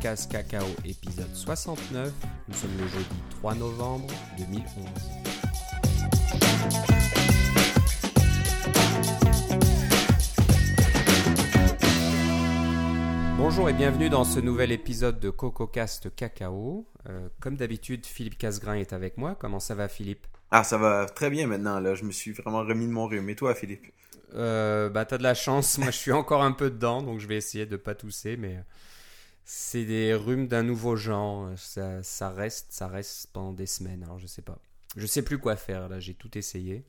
Cast Cacao épisode 69. Nous sommes le jeudi 3 novembre 2011. Bonjour et bienvenue dans ce nouvel épisode de CocoCast Cacao. Euh, comme d'habitude, Philippe Casgrain est avec moi. Comment ça va, Philippe? Ah, ça va très bien maintenant. Là, je me suis vraiment remis de mon rhume. Et toi, Philippe? Euh, Bah, t'as de la chance. Moi, je suis encore un peu dedans, donc je vais essayer de pas tousser, mais c'est des rhumes d'un nouveau genre. Ça, ça, reste, ça reste pendant des semaines. Alors, je sais pas. Je sais plus quoi faire. Là, j'ai tout essayé.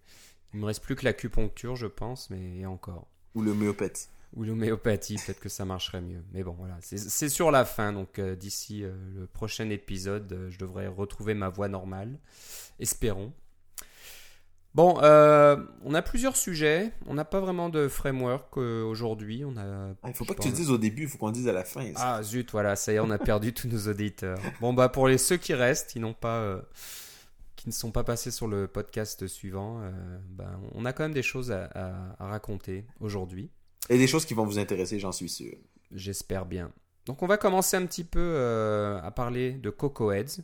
Il me reste plus que l'acupuncture, je pense, mais et encore. Ou l'homéopathie ou l'homéopathie, peut-être que ça marcherait mieux. Mais bon, voilà, c'est sur la fin, donc euh, d'ici euh, le prochain épisode, euh, je devrais retrouver ma voix normale. Espérons. Bon, on a plusieurs sujets. On n'a pas vraiment de framework aujourd'hui. On a. Ah, il faut pas que tu le dises au début, il faut qu'on dise à la fin. Ah zut, voilà, ça y est, on a perdu tous nos auditeurs. Bon bah pour les ceux qui restent, qui n'ont pas, qui ne sont pas passés sur le podcast suivant, ben, on a quand même des choses à, à raconter aujourd'hui. Et des choses qui vont vous intéresser, j'en suis sûr. J'espère bien. Donc on va commencer un petit peu euh, à parler de Cocoheads.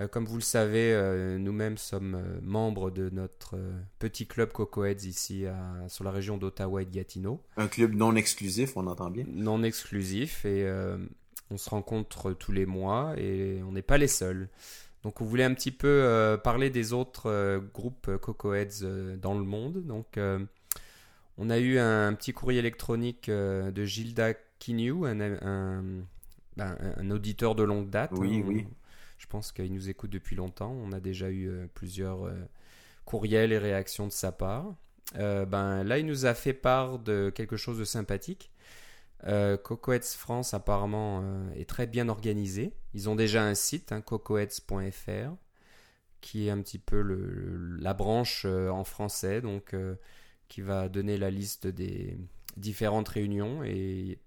Euh, comme vous le savez, euh, nous-mêmes sommes membres de notre petit club Cocoheads ici sur la région d'Ottawa et de Gatineau. Un club non exclusif, on entend bien. Non exclusif et on se rencontre tous les mois et on n'est pas les seuls. Donc on voulait un petit peu parler des autres groupes Cocoheads dans le monde. Donc on a eu un, petit courrier électronique euh, de Gilda Kinew, ben, un, auditeur de longue date. Oui, hein. oui. Je pense qu'il nous écoute depuis longtemps. On a déjà eu euh, plusieurs euh, courriels et réactions de sa part. ben, là, il nous a fait part de quelque chose de sympathique. Euh, France apparemment est très bien organisé. Ils ont déjà un site, hein, cocoheads.fr, qui est un petit peu la branche en français. Donc qui va donner la liste des différentes réunions et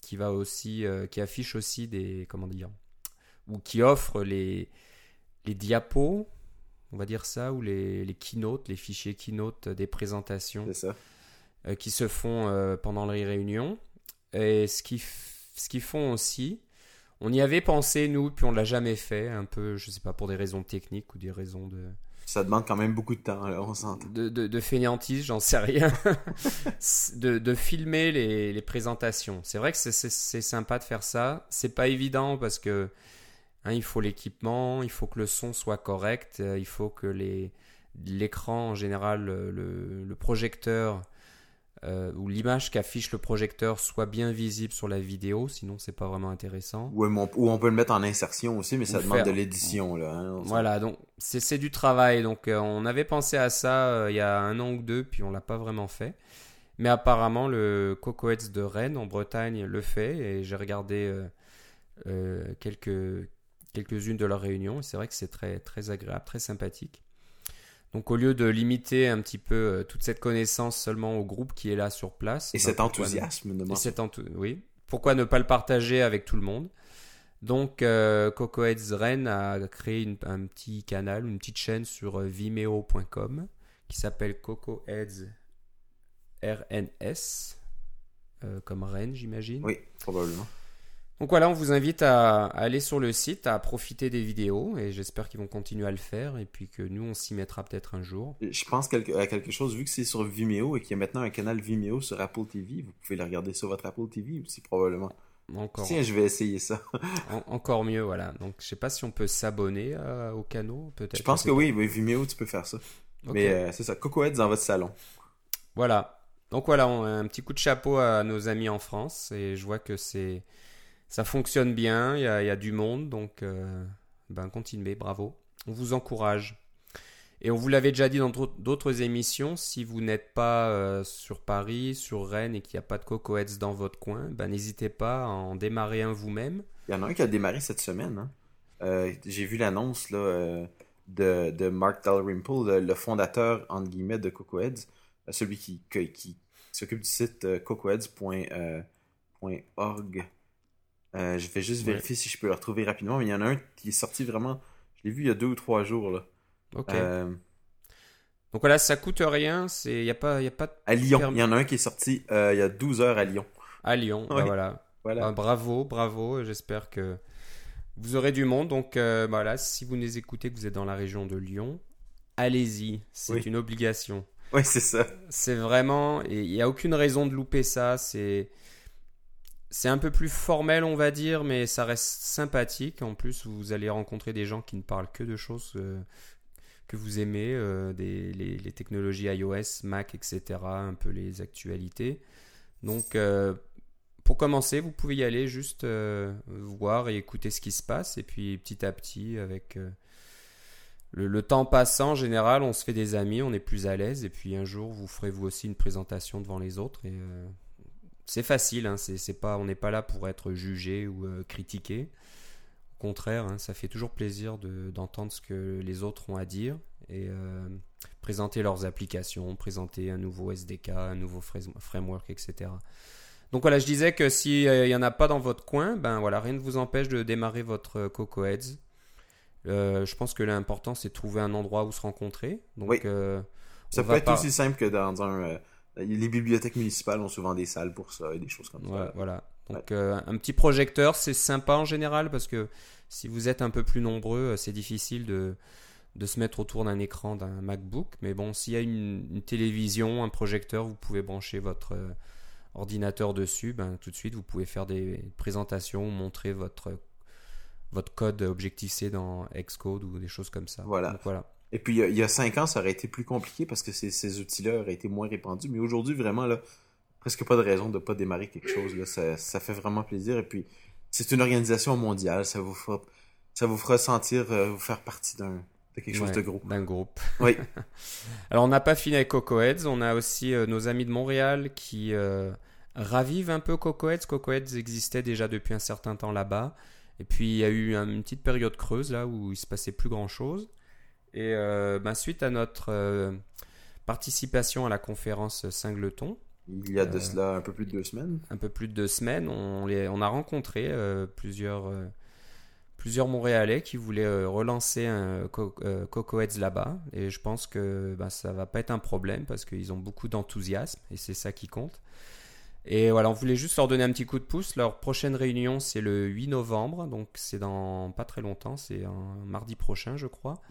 qui va aussi euh, qui affiche aussi des comment dire ou qui offre les les diapos on va dire ça ou les, les keynotes les fichiers keynote des présentations euh, qui se font euh, pendant les réunions et ce qui ce qu'ils font aussi on y avait pensé nous puis on l'a jamais fait un peu je sais pas pour des raisons techniques ou des raisons de ça demande quand même beaucoup de temps, on s'entend. De, de, de fainéantise, j'en sais rien. de, de, filmer les, les présentations. C'est vrai que c'est sympa de faire ça. C'est pas évident parce que hein, il faut l'équipement, il faut que le son soit correct, euh, il faut que l'écran en général, le, le projecteur euh, où l'image qu'affiche le projecteur soit bien visible sur la vidéo, sinon c'est pas vraiment intéressant. Ou on, peut le mettre en insertion aussi, mais ça demande de l'édition. là. Hein, voilà, donc c'est du travail. Donc euh, on avait pensé à ça euh, il y a un an ou deux, puis on l'a pas vraiment fait. Mais apparemment le Cocoets de Rennes en Bretagne le fait, et j'ai regardé quelques quelques-unes de leurs réunions. C'est vrai que c'est très très agréable, très sympathique. Donc au lieu de limiter un petit peu euh, toute cette connaissance seulement au groupe qui est là sur place. Et bah, cet enthousiasme de cet Oui. Pourquoi ne pas le partager avec tout le monde? Donc euh, Cocoheads Rennes a créé un petit canal, une petite chaîne sur euh, vimeo.com qui s'appelle Cocoheads RNS, comme Rennes j'imagine. Oui, probablement. Donc voilà, on vous invite à, aller sur le site, à profiter des vidéos, et j'espère qu'ils vont continuer à le faire, et puis que nous, on s'y mettra peut-être un jour. Je pense à quelque chose, vu que c'est sur Vimeo et qu'il y a maintenant un canal Vimeo sur Apple TV, vous pouvez le regarder sur votre Apple TV aussi, probablement. Encore. Tiens, je vais essayer ça. encore mieux, voilà. Donc, je sais pas si on peut s'abonner euh, au canot, peut-être. Je pense que oui, Vimeo, tu peux faire ça. Mais euh, c'est ça, Cocoheads dans votre salon. Voilà. Donc voilà, un petit coup de chapeau à nos amis en France, et je vois que c'est ça fonctionne bien, il y a, du monde, donc euh, ben continuez, bravo. On vous encourage. Et on vous l'avait déjà dit dans d'autres émissions, si vous n'êtes pas euh, sur Paris, sur Rennes et qu'il n'y a pas de cocoheads dans votre coin, ben n'hésitez pas à en démarrer un vous-même. Il y en a un qui a démarré cette semaine. Hein. Euh, j'ai vu l'annonce de, de, Mark Dalrymple, le, fondateur entre guillemets de Cocoheads, celui qui, qui, s'occupe du site cocoheads.org. Euh, je vais juste vérifier si je peux le retrouver rapidement. Mais il y en a un qui est sorti vraiment. Je l'ai vu il y a deux ou trois jours. Là. Ok. Euh, Donc voilà, ça coûte rien. Il n'y a, pas, y a pas À Lyon. Il y en a un qui est sorti euh, il y a 12 heures à Lyon. À Lyon, ben voilà. Voilà. Ah, bravo, bravo. J'espère que vous aurez du monde. Donc voilà, si vous nous écoutez, que vous êtes dans la région de Lyon, allez-y. C'est Oui. une obligation. Oui, c'est ça. C'est vraiment, il n'y a aucune raison de louper ça. C'est, c'est un peu plus formel, on va dire, mais ça reste sympathique. En plus, vous allez rencontrer des gens qui ne parlent que de choses euh, que vous aimez, euh, des, les, technologies iOS, Mac, etc., un peu les actualités. Donc, euh, pour commencer, vous pouvez y aller, juste voir et écouter ce qui se passe, et puis petit à petit, avec le, temps passant, en général, on se fait des amis, on est plus à l'aise, et puis un jour, vous ferez vous aussi une présentation devant les autres, c'est facile, hein, c'est, pas, on n'est pas là pour être jugé ou euh, critiqué. Au contraire, hein, ça fait toujours plaisir de- d'entendre ce que les autres ont à dire et euh, présenter leurs applications, présenter un nouveau SDK, un nouveau fra- framework, etc. Donc voilà, je disais que s'il n'y en a pas dans votre coin, ben voilà, rien ne vous empêche de démarrer votre euh, Coco Heads. Euh, je pense que l'important c'est de trouver un endroit où se rencontrer. Donc Oui. euh, Ça peut être aussi simple que dans un. Les bibliothèques municipales ont souvent des salles pour ça et des choses comme Ouais, ça. voilà. Donc euh, un petit projecteur, c'est sympa en général parce que si vous êtes un peu plus nombreux, euh, c'est difficile de, de se mettre autour d'un écran d'un MacBook. Mais bon, s'il y a une, une télévision, un projecteur, vous pouvez brancher votre euh, ordinateur dessus. Ben, tout de suite, vous pouvez faire des présentations, montrer votre, votre code Objective-C dans Xcode ou des choses comme ça. Voilà. Donc, voilà. Et puis, il y a- cinq ans, ça aurait été plus compliqué parce que ces, ces outils-là auraient été moins répandus. Mais aujourd'hui, vraiment, là, presque pas de raison de ne pas démarrer quelque chose. Là. Ça, ça fait vraiment plaisir. Et puis, c'est une organisation mondiale. Ça vous fera, ça vous fera sentir euh, vous faire partie d'un, de quelque chose Ouais, de gros. D'un groupe. Oui. Alors, on n'a pas fini avec Cocoheads. On a aussi euh, nos amis de Montréal qui euh, ravivent un peu Cocoheads. Cocoheads existait déjà depuis un certain temps là-bas. Et puis, il y a eu un- une petite période creuse là où il se passait plus grand-chose. Et euh, ben, suite à notre euh, participation à la conférence Singleton, Il y a de Euh, cela un peu plus de deux semaines. un peu plus de deux semaines, on, les, on a rencontré plusieurs, plusieurs Montréalais qui voulaient relancer un Co- euh, Coco Heads là-bas. Et je pense que ben, ça va pas être un problème parce qu'ils ont beaucoup d'enthousiasme et c'est ça qui compte. Et voilà, on voulait juste leur donner un petit coup de pouce. Leur prochaine réunion, c'est le 8 novembre, donc c'est dans pas très longtemps, c'est mardi prochain, je crois.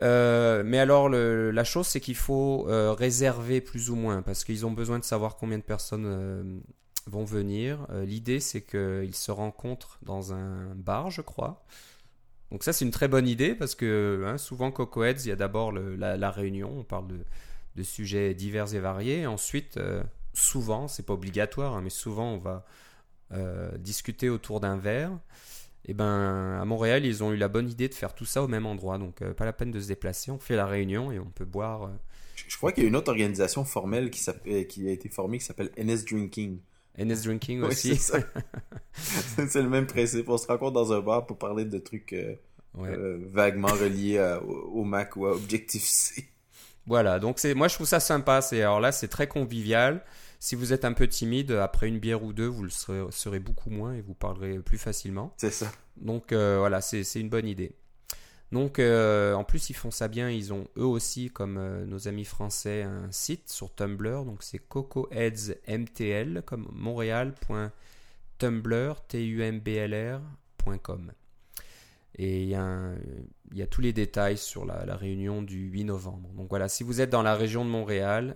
Euh, mais alors, la chose, c'est qu'il faut euh, réserver plus ou moins, parce qu'ils ont besoin de savoir combien de personnes euh, vont venir. L'idée, c'est qu'ils se rencontrent dans un bar, je crois. Donc ça, c'est une très bonne idée, parce que hein, souvent, Coco Heads, il y a d'abord la, réunion, on parle de, sujets divers et variés. Ensuite, souvent, c'est pas obligatoire, hein, mais souvent, on va discuter autour d'un verre. Et ben à Montréal, ils ont eu la bonne idée de faire tout ça au même endroit, donc euh, pas la peine de se déplacer. On fait la réunion et on peut boire. euh, Je, je crois qu'il y a une autre organisation formelle qui, qui a été formée qui s'appelle NS Drinking. NS Drinking aussi. c'est le même principe. On se rencontre dans un bar pour parler de trucs euh, Ouais. euh, vaguement reliés à- au, au Mac ou à Objective-C. Voilà, donc c'est moi je trouve ça sympa. C'est alors là c'est très convivial. Si vous êtes un peu timide, après une bière ou deux, vous le serez, serez beaucoup moins et vous parlerez plus facilement. C'est ça. Donc euh, voilà, c'est une bonne idée. Donc euh, en plus ils font ça bien, ils ont eux aussi comme euh, nos amis français un site sur Tumblr, donc c'est cocoheadsmtl comme montréal.tumblr tumblr.com. Et il y, a un- il y a tous les détails sur la, la réunion du 8 novembre. Donc voilà, si vous êtes dans la région de Montréal,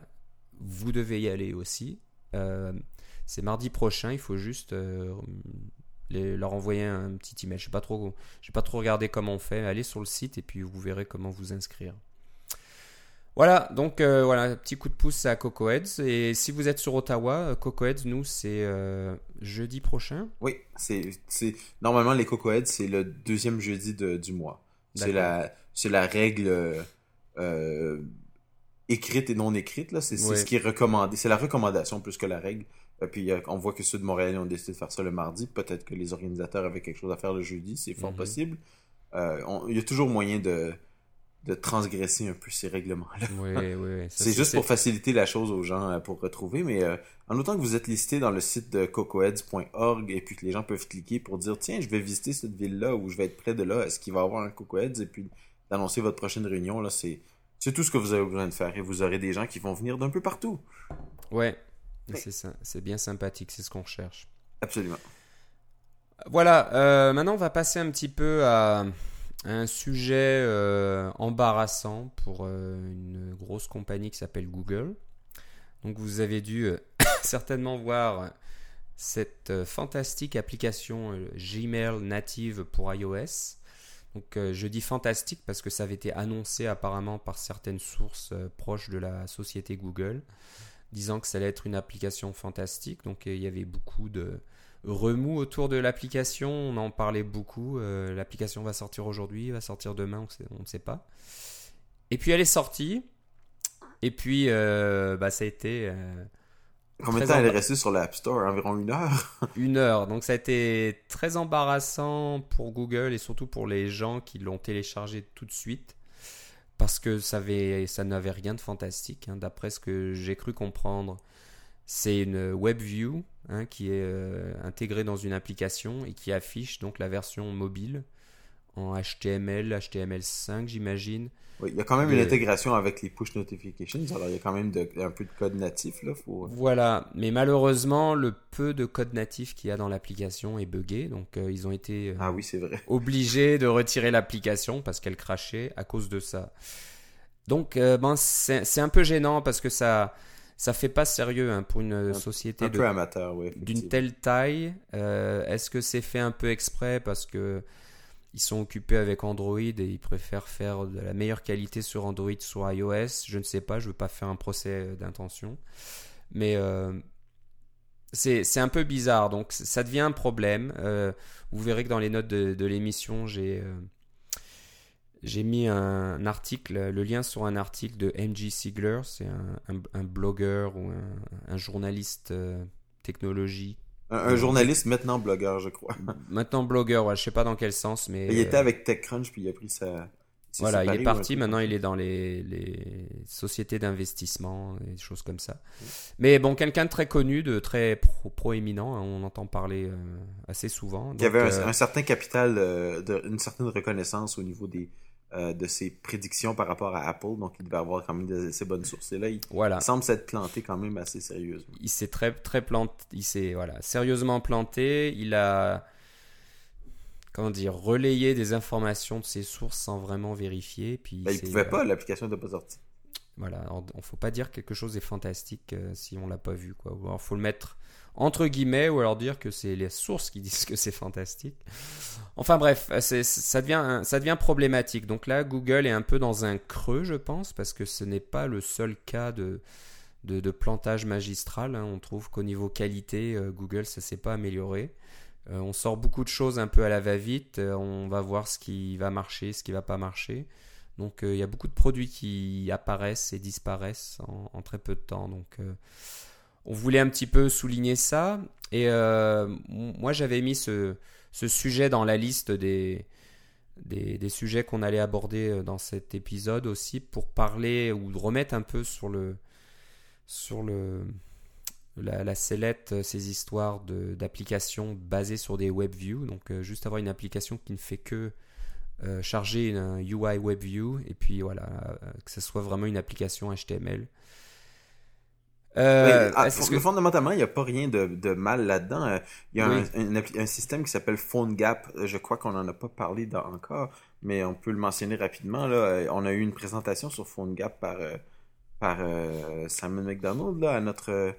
vous devez y aller aussi. Euh, c'est mardi prochain, il faut juste euh, les- leur envoyer un petit email. Je sais pas trop, pas trop regardé comment on fait. Allez sur le site et puis vous verrez comment vous inscrire. Voilà, donc euh, voilà, petit coup de pouce à Cocoheads. Et si vous êtes sur Ottawa, euh, Cocoheads, nous, c'est euh, jeudi prochain. Oui, c'est, c'est normalement les Cocoheads, c'est le deuxième jeudi de- du mois. C'est la, c'est la règle euh, écrite et non écrite là. C'est, ce qui est recommandé. C'est la recommandation plus que la règle. Et puis euh, on voit que ceux de Montréal ont décidé de faire ça le mardi. Peut-être que les organisateurs avaient quelque chose à faire le jeudi. C'est fort Mhm. possible. Euh, il y a toujours moyen de de transgresser un peu ces règlements-là. Oui, oui, C'est juste pour faciliter la chose aux gens euh, pour retrouver, mais euh, en autant que vous êtes listé dans le site de cocoheads.org et puis que les gens peuvent cliquer pour dire tiens, je vais visiter cette ville-là ou je vais être près de là, est-ce qu'il va y avoir un Cocoheads? Et puis d'annoncer votre prochaine réunion, là, c'est c'est tout ce que vous avez besoin de faire et vous aurez des gens qui vont venir d'un peu partout. Ouais, Oui. c'est ça. C'est bien sympathique, c'est ce qu'on recherche. Absolument. Voilà, euh, maintenant on va passer un petit peu à un sujet euh, embarrassant pour euh, une grosse compagnie qui s'appelle Google. Donc vous avez dû certainement voir cette fantastique application Gmail native pour iOS. Donc je dis fantastique parce que ça avait été annoncé apparemment par certaines sources proches de la société Google, disant que ça allait être une application fantastique. Donc il y avait beaucoup de, remous autour de l'application. On en parlait beaucoup. Euh, l'application va sortir aujourd'hui, va sortir demain, on, ne sait pas. Et puis elle est sortie. Et puis euh, bah, ça a été. Combien de temps elle est restée sur l'App Store Environ une heure Une heure. Donc ça a été très embarrassant pour Google et surtout pour les gens qui l'ont téléchargé tout de suite. Parce que ça, ça n'avait rien de fantastique. Hein, d'après ce que j'ai cru comprendre, c'est une WebView Hein, qui est euh, intégré dans une application et qui affiche donc la version mobile en HTML, HTML5 j'imagine. Oui, il y a quand même une intégration avec les push notifications, alors il y a quand même un peu de code natif là. Faut... Voilà, mais malheureusement le peu de code natif qu'il y a dans l'application est buggé, donc euh, ils ont été euh, ah oui, c'est vrai. obligés de retirer l'application parce qu'elle crachait à cause de ça. Donc ben, c'est un peu gênant parce que ça ça fait pas sérieux hein, pour une société d'une telle taille. Euh, est-ce que c'est fait un peu exprès parce que ils sont occupés avec Android et ils préfèrent faire de la meilleure qualité sur Android sur iOS Je ne sais pas, je veux pas faire un procès d'intention, mais euh, c'est un peu bizarre. Donc ça devient un problème. Euh, vous verrez que dans les notes de, l'émission, j'ai mis un, article, le lien sur un article de MG Siegler, c'est un, blogueur ou un, journaliste euh, technologie. Un, journaliste maintenant blogueur, je crois. Maintenant blogueur, ouais, je sais pas dans quel sens, mais. il était avec TechCrunch puis il a pris sa. Voilà, il est parti. Maintenant, il est dans les, les sociétés d'investissement et des choses comme ça. Mais bon, quelqu'un de très connu, de très proéminent. Hein, on entend parler euh, assez souvent. il y avait un, euh, certain capital, de, une certaine reconnaissance au niveau des, euh, de ses prédictions par rapport à Apple. Donc, il devait avoir quand même de, assez bonnes sources. Et là, il, semble s'être planté quand même assez sérieusement. Il s'est très, très planté. Il s'est voilà, sérieusement planté. Il a comment dire, relayé des informations de ses sources sans vraiment vérifier. Puis ben, il ne pouvait pas, l'application n'était pas sortie. Voilà, on faut pas dire que quelque chose est fantastique euh, si on l'a pas vu. Quoi. Il faut le mettre entre guillemets, ou alors dire que c'est les sources qui disent que c'est fantastique. Enfin bref, ça devient, problématique. Donc là, Google est un peu dans un creux, je pense, parce que ce n'est pas le seul cas de, de, plantage magistral. Hein. On trouve qu'au niveau qualité, euh, Google, ça s'est pas amélioré. Euh, on sort beaucoup de choses un peu à la va-vite. Euh, on va voir ce qui va marcher, ce qui va pas marcher. Donc il y a beaucoup de produits qui apparaissent et disparaissent en, en très peu de temps. Donc on voulait un petit peu souligner ça. Et euh, moi, j'avais mis ce, sujet dans la liste des, des, sujets qu'on allait aborder euh, dans cet épisode aussi pour parler ou remettre un peu sur le sur le la, sellette euh, ces histoires d'applications basées sur des web views. Donc juste avoir une application qui ne fait que charger un UI web view et puis voilà que ce soit vraiment une application HTML. Euh, ah, fondamentalement, il n'y a pas rien de, de mal là-dedans. Euh, il y a un, un, système qui s'appelle PhoneGap. Euh, je crois qu'on n'en a pas parlé encore, mais on peut le mentionner rapidement. Là. On a eu une présentation sur PhoneGap par, par Simon McDonald là, à notre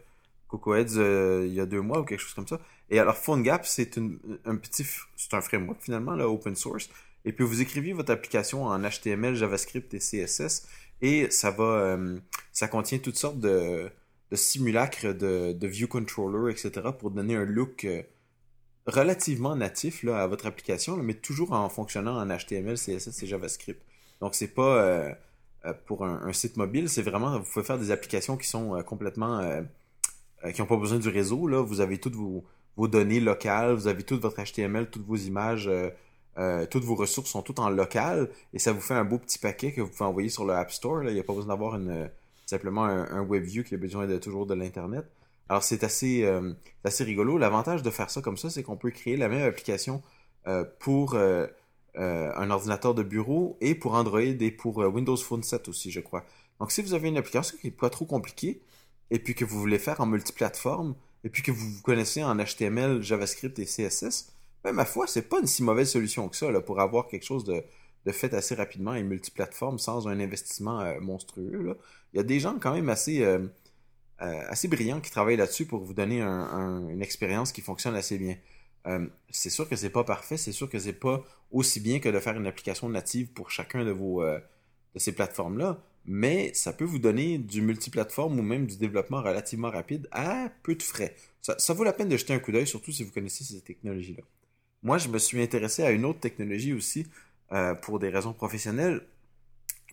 Coco Heads il y a deux mois ou quelque chose comme ça. Et alors, PhoneGap, c'est un petit, c'est un framework finalement, là, open source. Et puis vous écrivez votre application en HTML, JavaScript et CSS, et ça va, ça contient toutes sortes de de simulacre de, view controller, etc. pour donner un look euh, relativement natif à votre application, mais toujours en fonctionnant en HTML, CSS et JavaScript. Donc c'est pas euh, euh, pour un, site mobile, c'est vraiment vous pouvez faire des applications qui sont complètement qui n'ont pas besoin du réseau. Là, vous avez toutes vos, vos, données locales, vous avez tout votre HTML, toutes vos images. toutes vos ressources sont toutes en local et ça vous fait un beau petit paquet que vous pouvez envoyer sur le App Store. Il n'y a pas besoin d'avoir une, simplement un, web view qui a besoin de toujours de l'Internet. Alors c'est assez, euh, assez rigolo. L'avantage de faire ça comme ça, c'est qu'on peut créer la même application euh, pour euh, un ordinateur de bureau et pour Android et pour Windows Phone 7 aussi, je crois. Donc si vous avez une application qui n'est pas trop compliquée et puis que vous voulez faire en multiplateforme, et puis que vous vous connaissez en HTML, JavaScript et CSS, ben, ma foi, c'est pas une si mauvaise solution que ça là, pour avoir quelque chose de, de fait assez rapidement et multiplateforme sans un investissement monstrueux. Là. Il y a des gens quand même assez, euh, euh, assez brillants qui travaillent là-dessus pour vous donner une expérience qui fonctionne assez bien. c'est sûr que c'est pas parfait, c'est sûr que c'est pas aussi bien que de faire une application native pour chacun de vos de ces plateformes-là, mais ça peut vous donner du multiplateforme ou même du développement relativement rapide à peu de frais. Ça, vaut la peine de jeter un coup d'œil, surtout si vous connaissez ces technologies-là. Moi, je me suis intéressé à une autre technologie aussi euh, pour des raisons professionnelles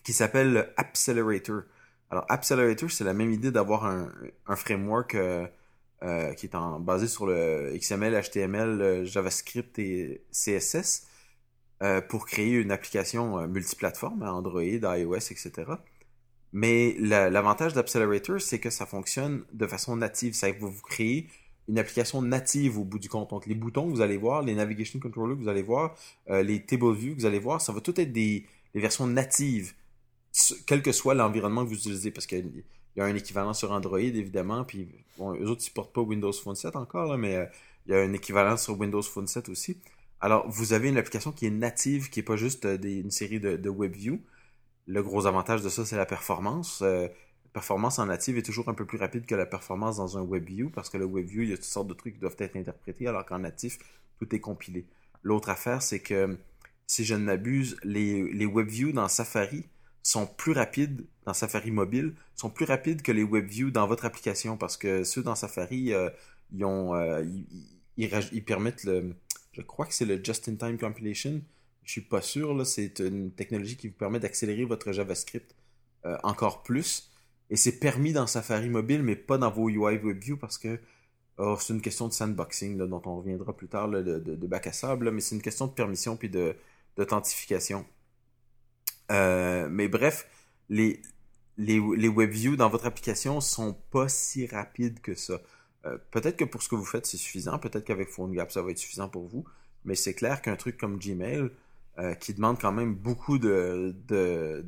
qui s'appelle Accelerator. Alors, Accelerator, c'est la même idée d'avoir un, framework euh, euh, qui est basé sur le XML, HTML, JavaScript et CSS pour créer une application multiplateforme, Android, iOS, etc. Mais l'avantage d'Accelerator, c'est que ça fonctionne de façon native. Ça va vous créer une application native au bout du compte. Donc, les boutons que vous allez voir, les navigation controllers que vous allez voir, euh, les table view que vous allez voir, ça va tout être des, versions natives, quel que soit l'environnement que vous utilisez, parce qu'il y a un équivalent sur Android, évidemment, puis bon, eux autres ne supportent pas Windows Phone 7 encore, mais euh, il y a un équivalent sur Windows Phone 7 aussi. Alors, vous avez une application qui est native, qui n'est pas juste euh, une série de, de WebView. Le gros avantage de ça, c'est la performance performance en native est toujours un peu plus rapide que la performance dans un WebView parce que le WebView, il y a toutes sortes de trucs qui doivent être interprétés alors qu'en natif, tout est compilé. L'autre affaire, c'est que si je ne m'abuse, les, les WebViews dans Safari sont plus rapides dans Safari mobile, sont plus rapides que les WebViews dans votre application parce que ceux dans Safari, euh, ils, ont, euh, permettent le, je crois que c'est le Just-in-Time Compilation. Je suis pas sûr, c'est une technologie qui vous permet d'accélérer votre JavaScript euh, encore plus. Et c'est permis dans Safari mobile, mais pas dans vos UI WebView parce que oh, c'est une question de sandboxing dont on reviendra plus tard de, de, bac à sable, mais c'est une question de permission puis d'authentification. Euh, mais bref, les, les, les WebViews dans votre application sont pas si rapides que ça. Euh, peut-être que pour ce que vous faites, c'est suffisant. Peut-être qu'avec PhoneGap, ça va être suffisant pour vous. Mais c'est clair qu'un truc comme Gmail, euh, qui demande quand même beaucoup de, de,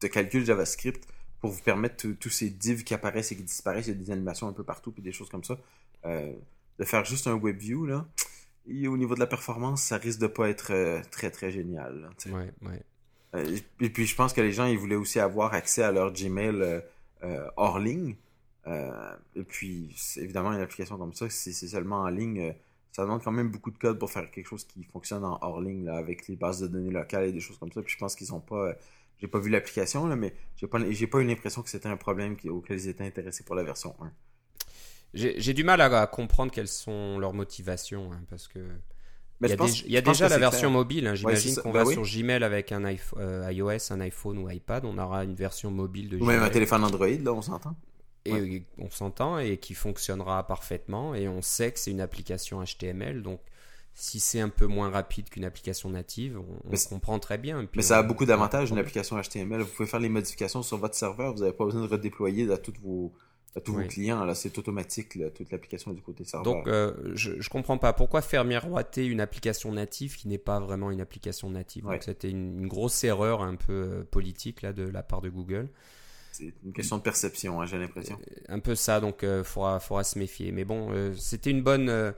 de calcul JavaScript, pour vous permettre tous ces divs qui apparaissent et qui disparaissent, il y a des animations un peu partout, puis des choses comme ça. De faire juste un web view, là, et au niveau de la performance, ça risque de pas être très très génial. Euh, et puis je pense que les gens, ils voulaient aussi avoir accès à leur Gmail hors ligne. et puis, évidemment, une application comme ça, si c'est seulement en ligne, ça demande quand même beaucoup de code pour faire quelque chose qui fonctionne en hors ligne, avec les bases de données locales et des choses comme ça. Puis je pense qu'ils n'ont pas j'ai pas vu l'application, là, mais j'ai pas, j'ai pas eu l'impression que c'était un problème auquel ils étaient intéressés pour la version 1. J'ai du mal à, comprendre quelles sont leurs motivations, hein, parce que. Il y a, déjà la version mobile. Hein. J'imagine qu'on bah va sur Gmail avec un euh, iOS, un iPhone ou iPad. On aura une version mobile de Gmail. Ou même un téléphone Android, là, on s'entend. Et on s'entend et qui fonctionnera parfaitement. Et on sait que c'est une application HTML. Donc, si c'est un peu moins rapide qu'une application native, on, comprend très bien. mais ça a beaucoup d'avantages, une application HTML. Vous pouvez faire les modifications sur votre serveur, vous n'avez pas besoin de redéployer à, vos, tous vos clients. Là, c'est automatique, toute l'application du côté serveur. Donc, euh, je ne comprends pas. Pourquoi faire miroiter une application native qui n'est pas vraiment une application native? C'était une, grosse erreur un peu euh, politique là, de la part de Google. C'est une question de perception, hein, j'ai l'impression. Euh, un peu ça, donc il faudra, faudra, se méfier. Mais bon, c'était une bonne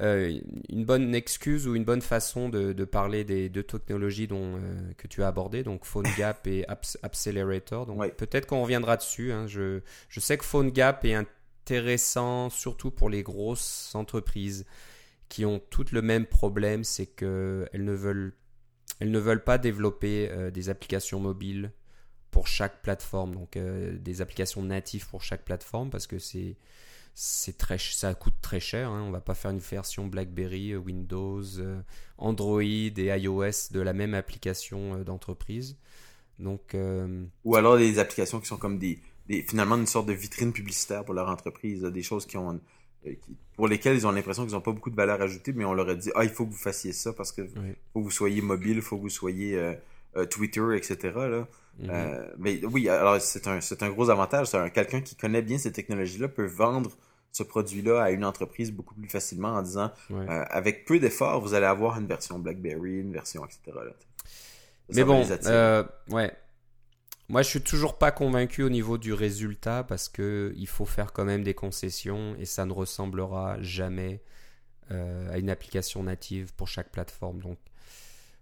euh, une bonne excuse ou une bonne façon de, parler des deux technologies dont, euh, que tu as abordées, donc PhoneGap et Accelerator. Donc peut-être qu'on reviendra dessus. Hein. Je, je, sais que PhoneGap est intéressant surtout pour les grosses entreprises qui ont toutes le même problème, c'est qu'elles ne veulent elles ne veulent pas développer euh, des applications mobiles pour chaque plateforme, donc des applications natives pour chaque plateforme, parce que c'est c'est très, ça coûte très cher. Hein. On va pas faire une version BlackBerry, euh, Windows, euh, Android et iOS de la même application euh, d'entreprise. Donc, Ou alors des applications qui sont comme des, finalement une sorte de vitrine publicitaire pour leur entreprise, des choses qui ont pour lesquelles ils ont l'impression qu'ils n'ont pas beaucoup de valeur ajoutée, mais on leur a dit ah il faut que vous fassiez ça parce que faut que vous soyez mobile, il faut que vous soyez Twitter, etc. Là. Mm-hmm. mais oui, alors c'est un, un gros avantage. Quelqu'un qui connaît bien ces technologies-là peut vendre ce produit-là à une entreprise beaucoup plus facilement en disant euh, avec peu d'efforts, vous allez avoir une version BlackBerry, une version, etc. Mais bon, euh, ouais. Moi, je suis toujours pas convaincu au niveau du résultat parce que il faut faire quand même des concessions et ça ne ressemblera jamais euh, à une application native pour chaque plateforme. Donc,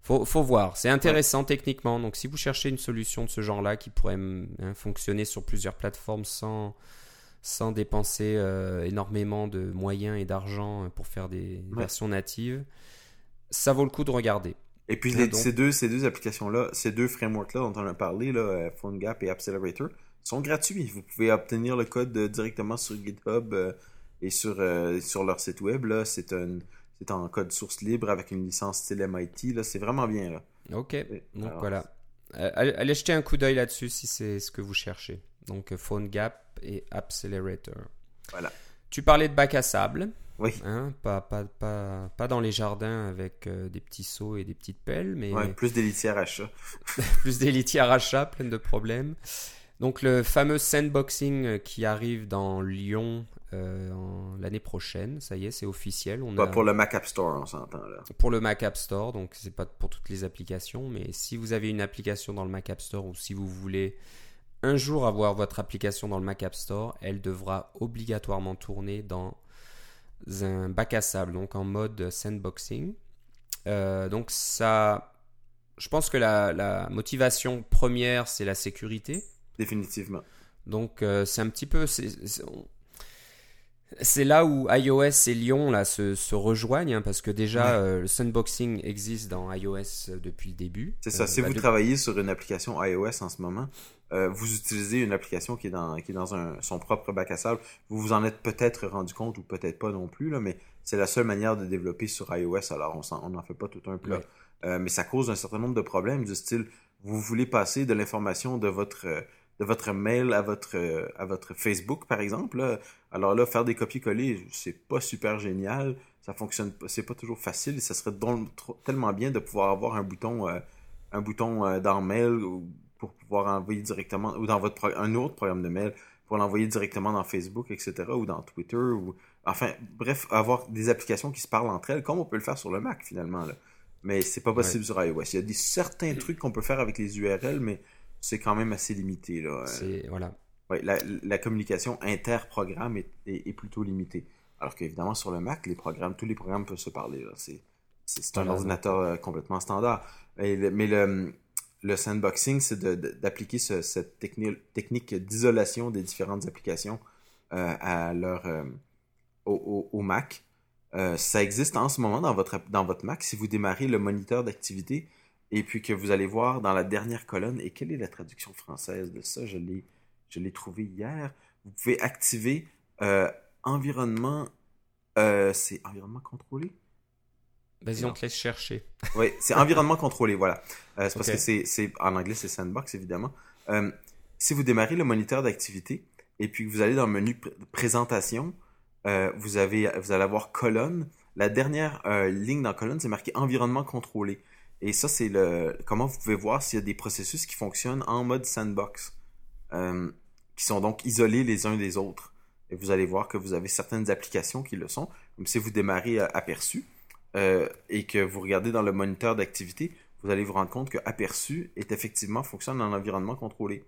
faut, faut voir. C'est intéressant techniquement. Donc, si vous cherchez une solution de ce genre-là qui pourrait hein, fonctionner sur plusieurs plateformes sans sans dépenser euh, énormément de moyens et d'argent pour faire des versions natives, ça vaut le coup de regarder. Et puis ces, deux, ces deux applications-là, ces deux frameworks-là dont on a parlé, là, euh, PhoneGap et Accelerator, sont gratuits. Vous pouvez obtenir le code directement sur GitHub euh, et sur, sur leur site web. C'est un c'est en code source libre avec une licence style MIT. C'est vraiment bien. Là. Ok, donc voilà. allez jeter un coup d'œil là-dessus si c'est ce que vous cherchez. Donc PhoneGap et Accelerator. Voilà. Tu parlais de bac à sable. Oui. Hein, pas, pas, pas, pas, dans les jardins avec euh, des petits seaux et des petites pelles, mais. plus des litières à chat. plus des litières à chat, plein de problèmes. Donc le fameux sandboxing euh, qui arrive dans Lyon euh, l'année prochaine, ça y est, c'est officiel. On Pas pour le Mac App Store, on s'entend là. Pour le Mac App Store, donc c'est pas pour toutes les applications, mais si vous avez une application dans le Mac App Store ou si vous voulez un jour avoir votre application dans le Mac App Store, elle devra obligatoirement tourner dans un bac à sable, donc en mode sandboxing. Euh, donc ça, je pense que la, motivation première, c'est la sécurité. Définitivement. Donc euh, c'est un petit peu, c'est là où iOS et Lyon là, se, rejoignent, hein, parce que déjà, euh, le sandboxing existe dans iOS euh, depuis le début. C'est ça, euh, si bah, vous travaillez sur une application iOS en ce moment, vous utilisez une application qui est dans, qui est dans un, son propre bac à sable, vous vous en êtes peut-être rendu compte ou peut-être pas non plus, là, mais c'est la seule manière de développer sur iOS, alors on n'en fait pas tout un plat. mais ça cause un certain nombre de problèmes du style, vous voulez passer de l'information de votre de votre mail à votre à votre Facebook par exemple. Alors là, faire des copier-coller, c'est pas super génial. Ça fonctionne pas, c'est pas toujours facile. ça serait tellement bien de pouvoir avoir un bouton euh, un bouton euh, dans mail pour pouvoir envoyer directement ou dans votre un autre programme de mail pour l'envoyer directement dans Facebook, etc. ou dans Twitter ou enfin bref avoir des applications qui se parlent entre elles comme on peut le faire sur le Mac finalement là. Mais c'est pas possible sur iOS. Il y a des certains trucs qu'on peut faire avec les URL, mais c'est quand même assez limité. Là. C'est, voilà. Ouais, la, la, communication inter-programme est, est, plutôt limitée. Alors qu'évidemment, sur le Mac, les programmes, tous les programmes peuvent se parler. C'est, un ordinateur euh, complètement standard. mais le, le sandboxing, c'est d'appliquer cette technique d'isolation des différentes applications euh, à leur, euh, au, au, Mac. ça existe en ce moment dans votre, dans votre Mac. Si vous démarrez le moniteur d'activité, et puis que vous allez voir dans la dernière colonne, et quelle est la traduction française de ça? Je l'ai, je l'ai trouvé hier. Vous pouvez activer euh, environnement, euh, c'est environnement contrôlé? Vas-y, on te laisse chercher. oui, c'est environnement contrôlé, voilà. Euh, c'est parce que c'est, en anglais, c'est sandbox, évidemment. si vous démarrez le moniteur d'activité, et puis que vous allez dans le menu présentation, vous, avez, vous allez avoir colonne. La dernière ligne dans colonne, c'est marqué environnement contrôlé. Et ça, c'est le comment vous pouvez voir s'il y a des processus qui fonctionnent en mode sandbox, euh, qui sont donc isolés les uns des autres. Et vous allez voir que vous avez certaines applications qui le sont. Comme si vous démarrez Aperçu euh, et que vous regardez dans le moniteur d'activité, vous allez vous rendre compte que Aperçu est effectivement fonctionne en environnement contrôlé.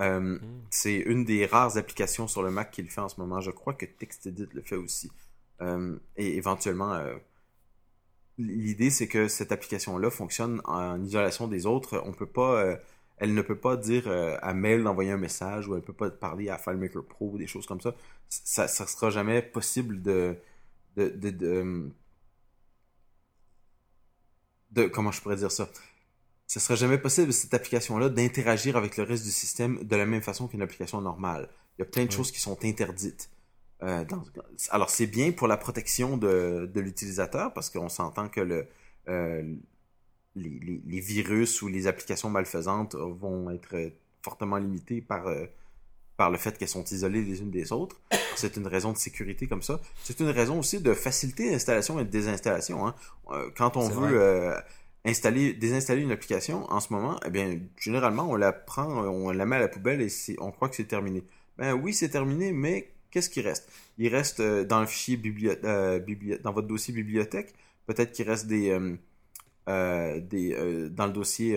Euh, hmm. C'est une des rares applications sur le Mac qui le fait en ce moment. Je crois que TextEdit le fait aussi. et éventuellement, l'idée, c'est que cette application-là fonctionne en isolation des autres. On peut pas, elle ne peut pas dire euh, à Mail d'envoyer un message ou elle peut pas parler à FileMaker Pro ou des choses comme ça. Ça, ça sera jamais possible de, de, de, de, comment je pourrais dire ça? Ce sera jamais possible cette application-là d'interagir avec le reste du système de la même façon qu'une application normale. Il y a plein de choses qui sont interdites. Euh, alors, c'est bien pour la protection de, l'utilisateur parce qu'on s'entend que le, euh, les, virus ou les applications malfaisantes vont être fortement limitées par, euh, par le fait qu'elles sont isolées les unes des autres. C'est une raison de sécurité comme ça. C'est une raison aussi de faciliter l'installation et la désinstallation. Hein. Quand on veut installer, désinstaller une application en ce moment, eh bien, généralement, on la prend, on la met à la poubelle et on croit que c'est terminé. Ben oui, c'est terminé, mais qu'est-ce qui reste? Il reste euh, dans le fichier euh, dans votre dossier bibliothèque, peut-être qu'il reste des, euh, des, dans le dossier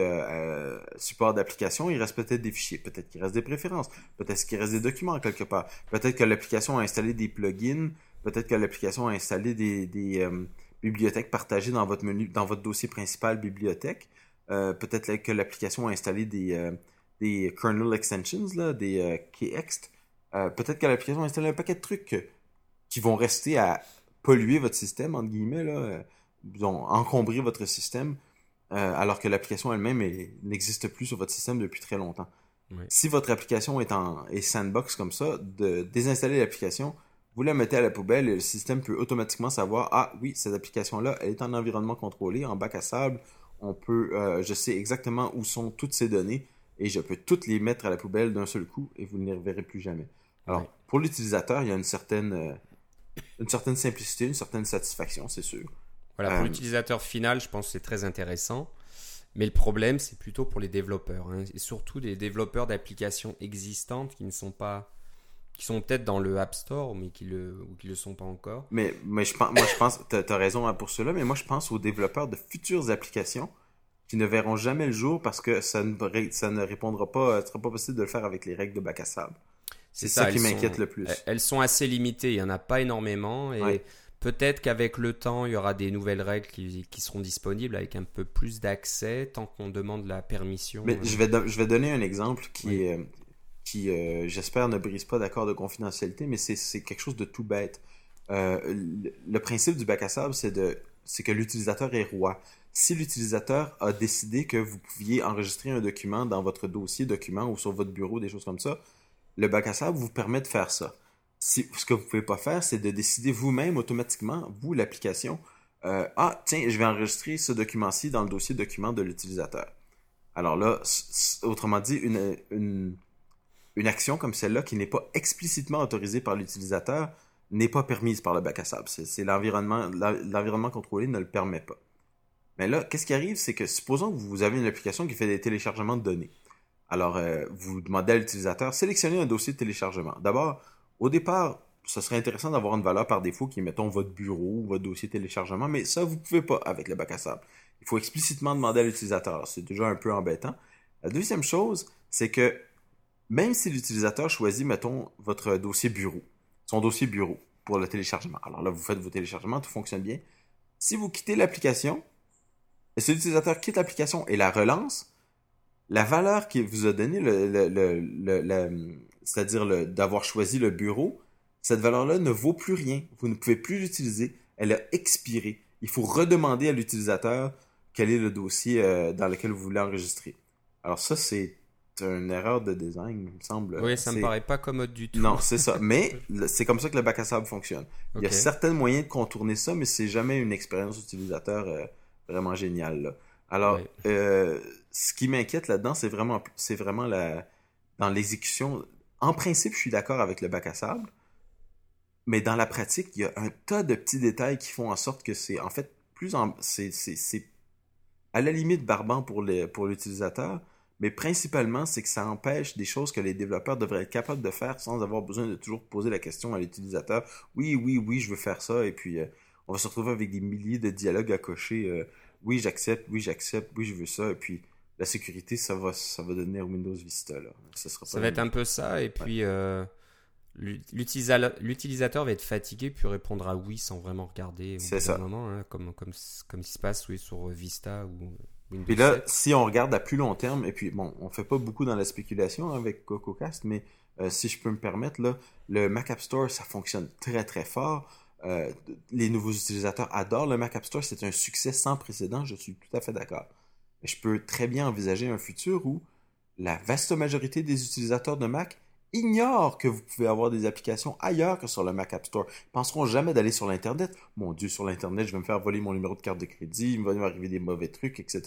support d'application, il reste peut-être des fichiers, peut-être qu'il reste des préférences, peut-être qu'il reste des documents quelque part, peut-être que l'application a installé des plugins, peut-être que l'application a installé des, des bibliothèques partagées dans votre menu, dans votre dossier principal bibliothèque. peut-être que l'application a installé des, des kernel extensions, là, des KEXT. peut-être que l'application a installé un paquet de trucs qui vont rester à polluer votre système, entre guillemets, là, euh, encombrer votre système, euh, alors que l'application elle-même n'existe plus sur votre système depuis très longtemps. Si votre application est en est sandbox comme ça, de désinstaller l'application, vous la mettez à la poubelle et le système peut automatiquement savoir ah oui cette application là elle est en environnement contrôlé en bac à sable on peut euh, je sais exactement où sont toutes ces données et je peux toutes les mettre à la poubelle d'un seul coup et vous ne les reverrez plus jamais alors pour l'utilisateur il y a une certaine une certaine simplicité, une certaine satisfaction, c'est sûr. Voilà, pour euh, l'utilisateur final, je pense que c'est très intéressant. Mais le problème, c'est plutôt pour les développeurs, hein, et surtout des développeurs d'applications existantes qui ne sont pas, qui sont peut-être dans le App Store, mais qui le, ou qui le sont pas encore. Mais, mais je pense, moi je pense, tu as, raison hein, pour cela, mais moi je pense aux développeurs de futures applications qui ne verront jamais le jour parce que ça ne, ça ne répondra pas, ce sera pas possible de le faire avec les règles de bac à sable. C'est ça, qui m'inquiète le plus. Elles sont assez limitées, il n'y en a pas énormément. Et peut-être qu'avec le temps, il y aura des nouvelles règles qui, seront disponibles avec un peu plus d'accès tant qu'on demande la permission. Mais je, vais je vais donner un exemple qui, qui euh, j'espère, ne brise pas d'accord de confidentialité, mais c'est quelque chose de tout bête. Euh, le, principe du bac à sable, c'est de c'est que l'utilisateur est roi. Si l'utilisateur a décidé que vous pouviez enregistrer un document dans votre dossier document ou sur votre bureau, des choses comme ça, le bac à sable vous permet de faire ça. Ce que vous pouvez pas faire, c'est de décider vous-même automatiquement, vous, l'application, euh, ah, tiens, je vais enregistrer ce document-ci dans le dossier document de l'utilisateur. Alors là, autrement dit, une, une, une action comme celle-là qui n'est pas explicitement autorisée par l'utilisateur n'est pas permise par le bac à sable. C'est l'environnement, l'environnement contrôlé ne le permet pas. Mais là, qu'est-ce qui arrive, c'est que supposons que vous avez une application qui fait des téléchargements de données. Alors, euh, vous demandez à l'utilisateur, sélectionnez un dossier de téléchargement. D'abord, au départ, ce serait intéressant d'avoir une valeur par défaut qui est, mettons, votre bureau ou votre dossier téléchargement, mais ça, vous ne pouvez pas avec le bac à sable. Il faut explicitement demander à l'utilisateur. C'est déjà un peu embêtant. La deuxième chose, c'est que même si l'utilisateur choisit, mettons, votre dossier bureau, son dossier bureau pour le téléchargement. Alors là, vous faites vos téléchargements, tout fonctionne bien. Si vous quittez l'application, et si l'utilisateur quitte l'application et la relance, la valeur qu'il vous a donnée, le, c'est-à-dire d'avoir choisi le bureau, cette valeur-là ne vaut plus rien. Vous ne pouvez plus l'utiliser. Elle a expiré. Il faut redemander à l'utilisateur quel est le dossier euh, dans lequel vous voulez enregistrer. Alors ça, c'est une erreur de design, il me semble. Oui, ça me paraît pas commode du tout. Non, c'est ça. Mais c'est comme ça que le bac à sable fonctionne. Il y a certains moyens de contourner ça, mais c'est jamais une expérience utilisateur euh, vraiment géniale. Alors, euh, ce qui m'inquiète là-dedans, c'est vraiment, c'est vraiment la, dans l'exécution. En principe, je suis d'accord avec le bac à sable, mais dans la pratique, il y a un tas de petits détails qui font en sorte que c'est, en fait, plus en, à la limite barbant pour l'utilisateur, mais principalement, c'est que ça empêche des choses que les développeurs devraient être capables de faire sans avoir besoin de toujours poser la question à l'utilisateur. Oui, oui, oui, je veux faire ça, et puis euh, on va se retrouver avec des milliers de dialogues à cocher. Euh, oui, j'accepte, oui, j'accepte, oui, je veux ça, et puis la sécurité, ça va, ça va devenir Windows Vista. Là. Ça, ça va être un peu ça, et puis euh, l'utilisateur va être fatigué, puis répondre à oui sans vraiment regarder C'est ça. Moment, hein, comme, comme, comme il se passe oui, sur Vista ou Windows Et là, si on regarde à plus long terme, et puis bon, on fait pas beaucoup dans la spéculation avec CocoCast, mais euh, si je peux me permettre, là, le Mac App Store, ça fonctionne très très fort. Euh, les nouveaux utilisateurs adorent le Mac App Store, c'est un succès sans précédent, je suis tout à fait d'accord je peux très bien envisager un futur où la vaste majorité des utilisateurs de Mac ignorent que vous pouvez avoir des applications ailleurs que sur le Mac App Store. Ils penseront jamais d'aller sur l'Internet. Mon Dieu, sur l'Internet, je vais me faire voler mon numéro de carte de crédit, il va m'arriver des mauvais trucs, etc.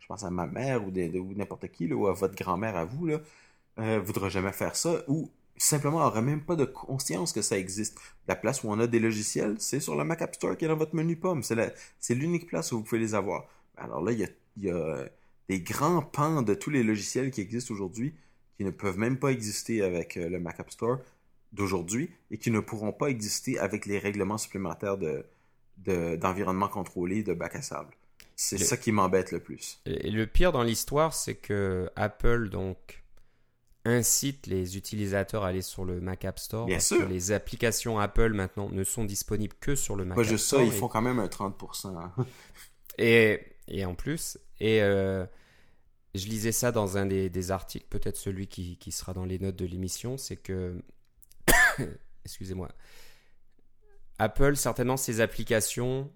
Je pense à ma mère ou, n'importe qui, ou à votre grand-mère à vous, là, euh, voudra jamais faire ça, ou simplement n'aura même pas de conscience que ça existe. La place où on a des logiciels, c'est sur le Mac App Store qui est dans votre menu pomme. C'est l'unique place où vous pouvez les avoir. Alors là, il y a il y a des grands pans de tous les logiciels qui existent aujourd'hui qui ne peuvent même pas exister avec euh, le Mac App Store d'aujourd'hui et qui ne pourront pas exister avec les règlements supplémentaires de, d'environnement contrôlé de bac à sable. C'est ça qui m'embête le plus. Et le pire dans l'histoire, c'est que Apple donc incite les utilisateurs à aller sur le Mac App Store Bien parce sûr. que les applications Apple maintenant ne sont disponibles que sur le Mac Pas App juste Store. ça, ils et- font quand même un 30%. hein. Et, et en plus, et euh, je lisais ça dans un des, articles, peut-être celui qui, sera dans les notes de l'émission, c'est que, excusez-moi, Apple, certainement, ses applications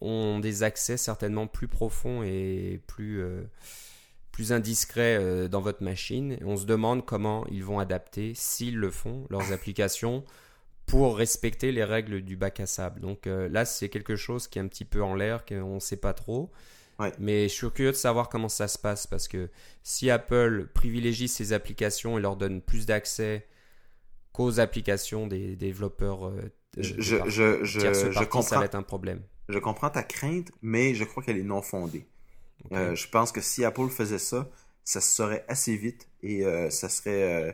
ont des accès certainement plus profonds et plus, euh, plus indiscrets euh, dans votre machine. On se demande comment ils vont adapter, s'ils le font, leurs applications pour respecter les règles du bac à sable. Donc là, c'est quelque chose qui est un petit peu en l'air, qu'on ne sait pas trop. Ouais. Mais je suis curieux de savoir comment ça se passe parce que si Apple privilégie ses applications et leur donne plus d'accès qu'aux applications des développeurs euh, Je, de je, par- je, je, tierces je parties, ça comprends, va être un problème. je comprends ta crainte, mais je crois qu'elle est non fondée. Euh, je pense que si Apple faisait ça, ça se saurait assez vite et euh, ça serait, euh,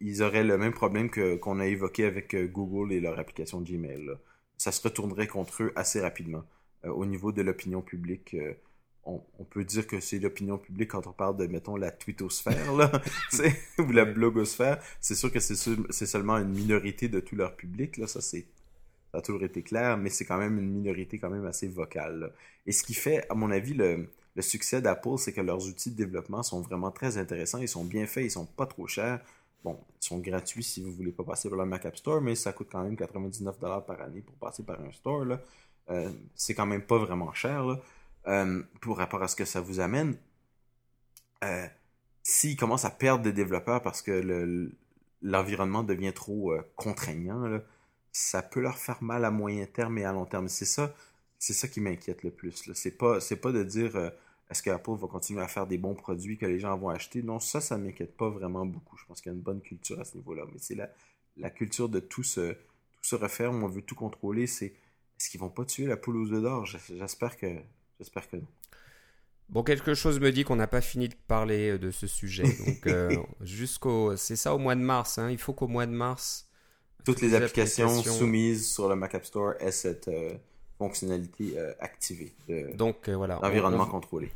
ils, auraient le même problème que qu'on a évoqué avec Google et leur application Gmail. là. Ça se retournerait contre eux assez rapidement. Euh, au niveau de l'opinion publique, euh, on, on peut dire que c'est l'opinion publique quand on parle de, mettons, la twittosphère, là, ou la blogosphère. C'est sûr que c'est seul- c'est seulement une minorité de tout leur public, là, ça c'est ça a toujours été clair, mais c'est quand même une minorité quand même assez vocale. là. Et ce qui fait, à mon avis, le, le succès d'Apple, c'est que leurs outils de développement sont vraiment très intéressants, ils sont bien faits, ils sont pas trop chers. Bon, ils sont gratuits si vous voulez pas passer par le Mac App Store, mais ça coûte quand même 99$ par année pour passer par un store. Là. Euh, c'est quand même pas vraiment cher là, euh, pour rapport à ce que ça vous amène. Euh, S'ils commencent à perdre des développeurs parce que le- l'environnement devient trop euh, contraignant, ça peut leur faire mal à moyen terme et à long terme. C'est ça, c'est ça qui m'inquiète le plus. C'est pas, c'est pas de dire est-ce que Apple va continuer à faire des bons produits que les gens vont acheter? Non, ça, ça m'inquiète pas vraiment beaucoup. Je pense qu'il y a une bonne culture à ce niveau-là. Mais c'est la, culture de tout se, tout se où On veut tout contrôler. C'est est-ce qu'ils vont pas tuer la poule aux œufs d'or? J'espère que, j'espère que non. Bon, quelque chose me dit qu'on n'a pas fini de parler euh, de ce sujet. Donc, euh, jusqu'au. C'est ça au mois de mars. hein. Il faut qu'au mois de mars. Toutes les applications, applications- soumises sur le Mac App Store aient cette euh, fonctionnalité euh, activée de- Donc, voilà. On- d'environnement on, contrôlé.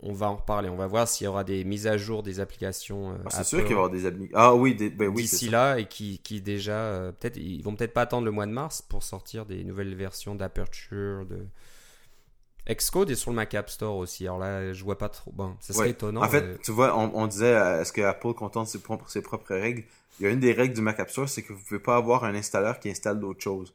on va en reparler. On va voir s'il y aura des mises à jour des applications. Ah, c'est sûr qu'il va y avoir des appli- Ah oui, des- ben oui, d'ici ça. là et qui, qui déjà peut-être ils vont peut-être pas attendre le mois de mars pour sortir des nouvelles versions d'Aperture de Xcode est sur le Mac App Store aussi alors là je vois pas trop bon ça serait Ouais. étonnant En fait, tu vois, on, on disait, euh, est-ce que Apple contente ses propres, ses propres règles? Il y a une des règles du Mac App Store, c'est que vous pouvez pas avoir un installeur qui installe d'autres choses.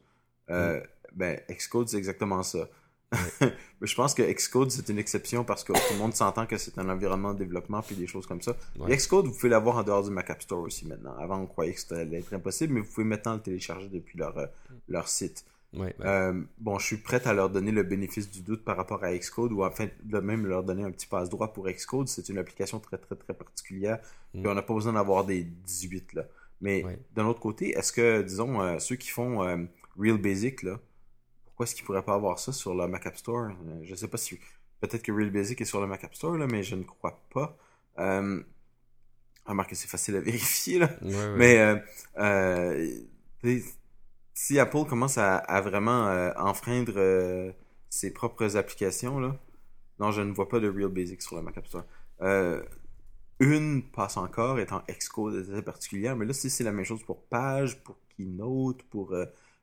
Euh, Ben, Xcode, c'est exactement ça. Mais je pense que Xcode, c'est une exception parce que tout le monde s'entend que c'est un environnement de développement puis des choses comme ça. Ouais. Xcode, vous pouvez l'avoir en dehors du Mac App Store aussi maintenant. Avant, on croyait que c'était allait être impossible, mais vous pouvez maintenant le télécharger depuis leur, euh, leur site. Ouais, ouais. Euh, bon, je suis prêt à leur donner le bénéfice du doute par rapport à Xcode ou enfin de même leur donner un petit passe-droit pour Xcode. C'est une application très très très particulière. Mm. Puis on n'a pas besoin d'avoir des 18 là. Mais Ouais. d'un autre côté, est-ce que, disons, euh, ceux qui font euh, Real Basic, là, pourquoi est-ce qu'ils pourraient pas avoir ça sur le Mac App Store? Je sais pas si. Peut-être que Real Basic est sur le Mac App Store, là, mais je ne crois pas. Euh... Remarque que c'est facile à vérifier, là. Mais si Apple commence à, à vraiment euh, enfreindre euh, ses propres applications, là, non, je ne vois pas de Real Basic sur le Mac App Store. Euh, une passe encore, étant Xcode assez particulière, mais là, si c'est la même chose pour Page, pour Keynote, pour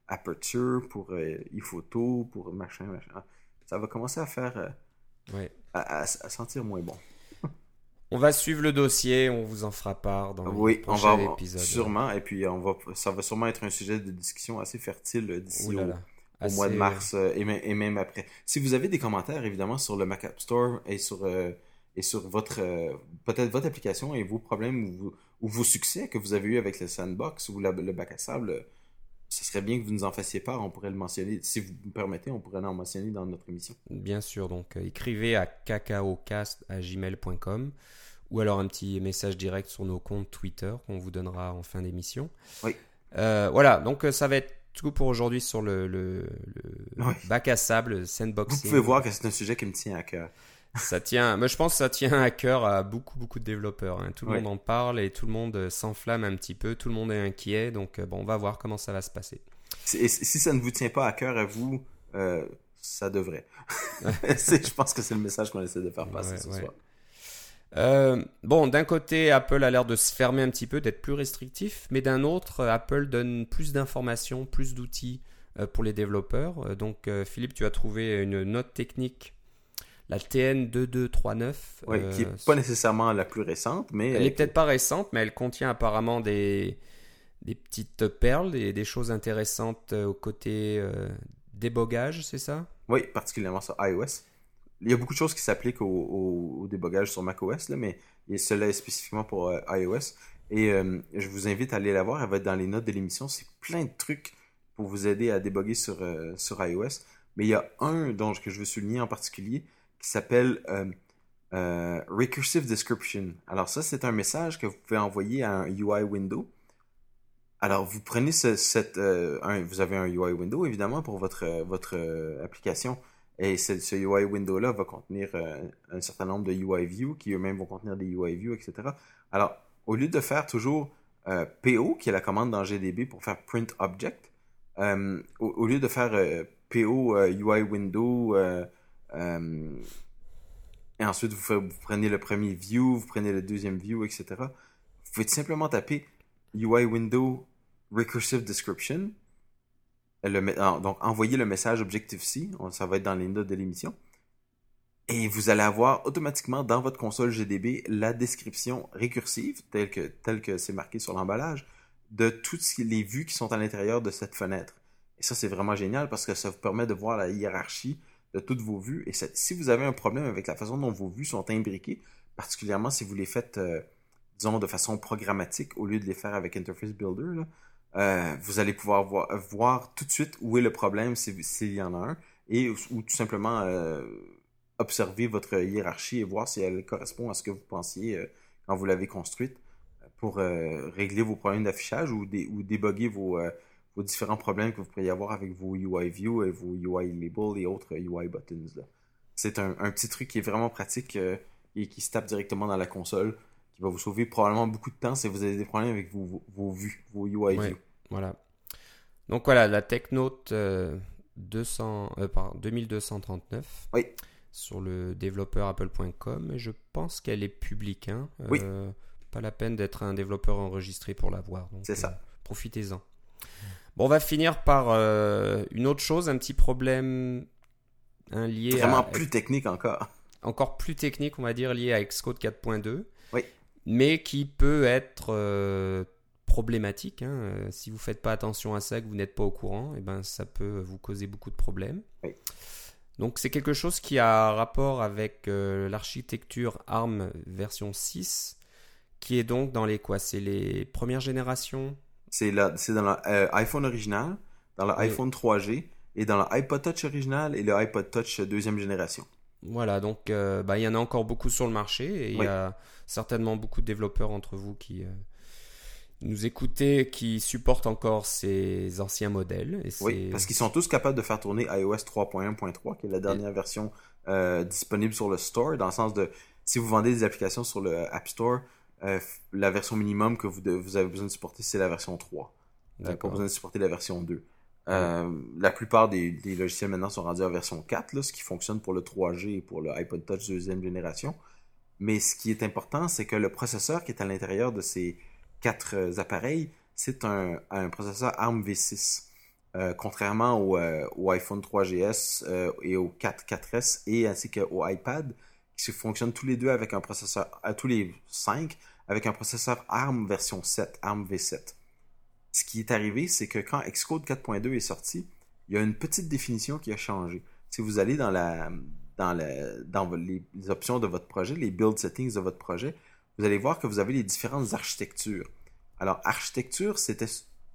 Aperture, pour ePhoto, pour machin, machin, ça va commencer à faire, Ouais. à, à- à sentir moins bon. On va suivre le dossier on vous en fera part dans Oui, le on prochain va épisode sûrement, et puis on va, ça va sûrement être un sujet de discussion assez fertile euh, d'ici au, mois de mars euh, et, même- et même après. Si vous avez des commentaires, évidemment, sur le Mac App Store et sur, euh, et sur votre euh, peut-être votre application et vos problèmes ou, vos- ou vos succès que vous avez eu avec le Sandbox ou la- le bac à sable, euh, ce serait bien que vous nous en fassiez part. On pourrait le mentionner. Si vous me permettez, on pourrait en mentionner dans notre émission. Bien sûr, donc euh, écrivez à cacaocast@gmail.com ou alors un petit message direct sur nos comptes Twitter qu'on vous donnera en fin d'émission. Oui. Euh, voilà, donc euh, ça va être tout pour aujourd'hui sur le, le, le Oui. bac à sable Vous sandboxing. pouvez voir que c'est un sujet qui me tient à cœur. Ça tient, moi je pense que ça tient à cœur à beaucoup beaucoup de développeurs. hein. Tout le Ouais. monde en parle et tout le monde euh, s'enflamme un petit peu, tout le monde est inquiet. Donc euh, bon, on va voir comment ça va se passer. Si- Et si ça ne vous tient pas à cœur à vous, euh, ça devrait. je pense que c'est le message qu'on essaie de faire passer ce soir. Euh, bon, d'un côté, Apple a l'air de se fermer un petit peu, d'être plus restrictif, mais d'un autre, Apple donne plus d'informations, plus d'outils euh, pour les développeurs. Donc, Philippe, tu as trouvé une note technique, la TN2239. Oui, qui n'est pas nécessairement la plus récente, mais... Elle n'est peut-être pas récente, mais elle contient apparemment des, des petites perles et des choses intéressantes au côté débogage, c'est ça? Oui, particulièrement sur iOS il y a beaucoup de choses qui s'appliquent au, débogage sur macOS, là, mais cela est spécifiquement pour euh, iOS. Et euh, je vous invite à aller la voir, elle va être dans les notes de l'émission. C'est plein de trucs pour vous aider à déboguer sur, euh, sur iOS. Mais il y a un dont que je veux souligner en particulier qui s'appelle Recursive Description. Alors ça, c'est un message que vous pouvez envoyer à un UI window. Alors, vous prenez cette, vous avez un UI window évidemment pour votre, votre application. Et ce, UI window-là va contenir euh, un certain nombre de UI views qui eux-mêmes vont contenir des UI views, etc. Alors, au lieu de faire toujours euh, PO, qui est la commande dans GDB pour faire print object, euh, au, lieu de faire PO UI window, et ensuite vous, prenez le premier view, vous prenez le deuxième view, etc. Vous pouvez simplement taper UI window recursive description donc envoyez le message Objective-C, ça va être dans les notes de l'émission. Et vous allez avoir automatiquement dans votre console GDB la description récursive, telle que, telle que c'est marqué sur l'emballage, de toutes les vues qui sont à l'intérieur de cette fenêtre. Et ça, c'est vraiment génial parce que ça vous permet de voir la hiérarchie de toutes vos vues. Et si vous avez un problème avec la façon dont vos vues sont imbriquées, particulièrement si vous les faites, euh, disons, de façon programmatique au lieu de les faire avec Interface Builder, euh, vous allez pouvoir voir, tout de suite où est le problème s'il y en a un, et ou, tout simplement euh, observer votre hiérarchie et voir si elle correspond à ce que vous pensiez quand vous l'avez construite pour régler vos problèmes d'affichage ou, ou déboguer vos, vos différents problèmes que vous pourriez avoir avec vos UI View et vos UI Label et autres UI Buttons. C'est un, petit truc qui est vraiment pratique et qui se tape directement dans la console va vous sauver probablement beaucoup de temps si vous avez des problèmes avec vos, vos, vues, vos UI views. Voilà. Donc voilà, la TechNote euh, 200, euh, 2239 oui. sur le développeur apple.com. Je pense qu'elle est publique. Hein. oui. Euh, pas la peine d'être un développeur enregistré pour la voir. C'est ça. Euh, profitez-en. Bon, on va finir par une autre chose, un petit problème un lié Vraiment plus technique encore. Encore plus technique, on va dire, lié à Xcode 4.2. Oui mais qui peut être euh, problématique. Hein. Euh, si vous ne faites pas attention à ça, que vous n'êtes pas au courant, et eh ben, ça peut vous causer beaucoup de problèmes. Donc c'est quelque chose qui a rapport avec euh, l'architecture ARM version 6, qui est donc dans les quoi? C'est les premières générations C'est dans l'iPhone original, dans l'iPhone 3G, et dans l'iPod Touch original et le iPod Touch deuxième génération. Voilà, donc bah, il y en a encore beaucoup sur le marché, et il y a certainement beaucoup de développeurs entre vous qui euh, nous écoutez, qui supportent encore ces anciens modèles. oui, parce qu'ils sont tous capables de faire tourner iOS 3.1.3, qui est la dernière version euh, disponible sur le store, dans le sens de si vous vendez des applications sur le App Store, euh, la version minimum que vous, vous, avez besoin de supporter, c'est la version 3. Vous n'avez pas besoin de supporter la version 2. la plupart des, logiciels maintenant sont rendus à version 4, ce qui fonctionne pour le 3G et pour le iPod Touch deuxième génération. Mais ce qui est important, c'est que le processeur qui est à l'intérieur de ces quatre euh, appareils, c'est un, processeur ARM V6. Euh, contrairement au, euh, iPhone 3GS et au 4 4S et ainsi qu'au iPad, qui fonctionnent tous les deux avec un processeur, à tous les cinq, avec un processeur ARM version 7, ARM V7. Ce qui est arrivé, c'est que quand Xcode 4.2 est sorti, il y a une petite définition qui a changé. Si vous allez dans les, options de votre projet, les build settings de votre projet, vous allez voir que vous avez les différentes architectures. Alors, architecture, c'était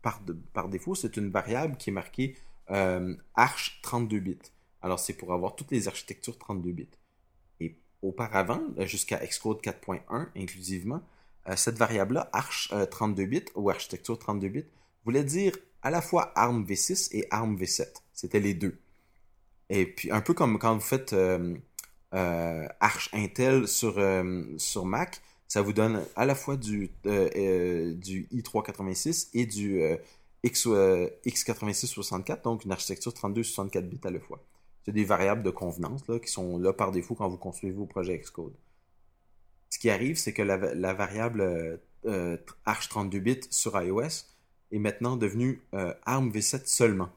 par, défaut, c'est une variable qui est marquée euh, arch 32 bits. Alors, c'est pour avoir toutes les architectures 32 bits. Et auparavant, jusqu'à Xcode 4.1 inclusivement, cette variable-là, arch 32 euh, bits ou architecture 32 bits, voulait dire à la fois ARM V6 et ARM V7. C'était les deux. Et puis, un peu comme quand vous faites euh, euh, Arch Intel sur, euh, Mac, ça vous donne à la fois du, du i386 et du X, x86-64, donc une architecture 32-64 bits à la fois. C'est des variables de convenance qui sont là par défaut quand vous construisez vos projets Xcode. Ce qui arrive, c'est que la, variable euh, euh Arch32 bits sur iOS est maintenant devenue euh, ARM v7 seulement.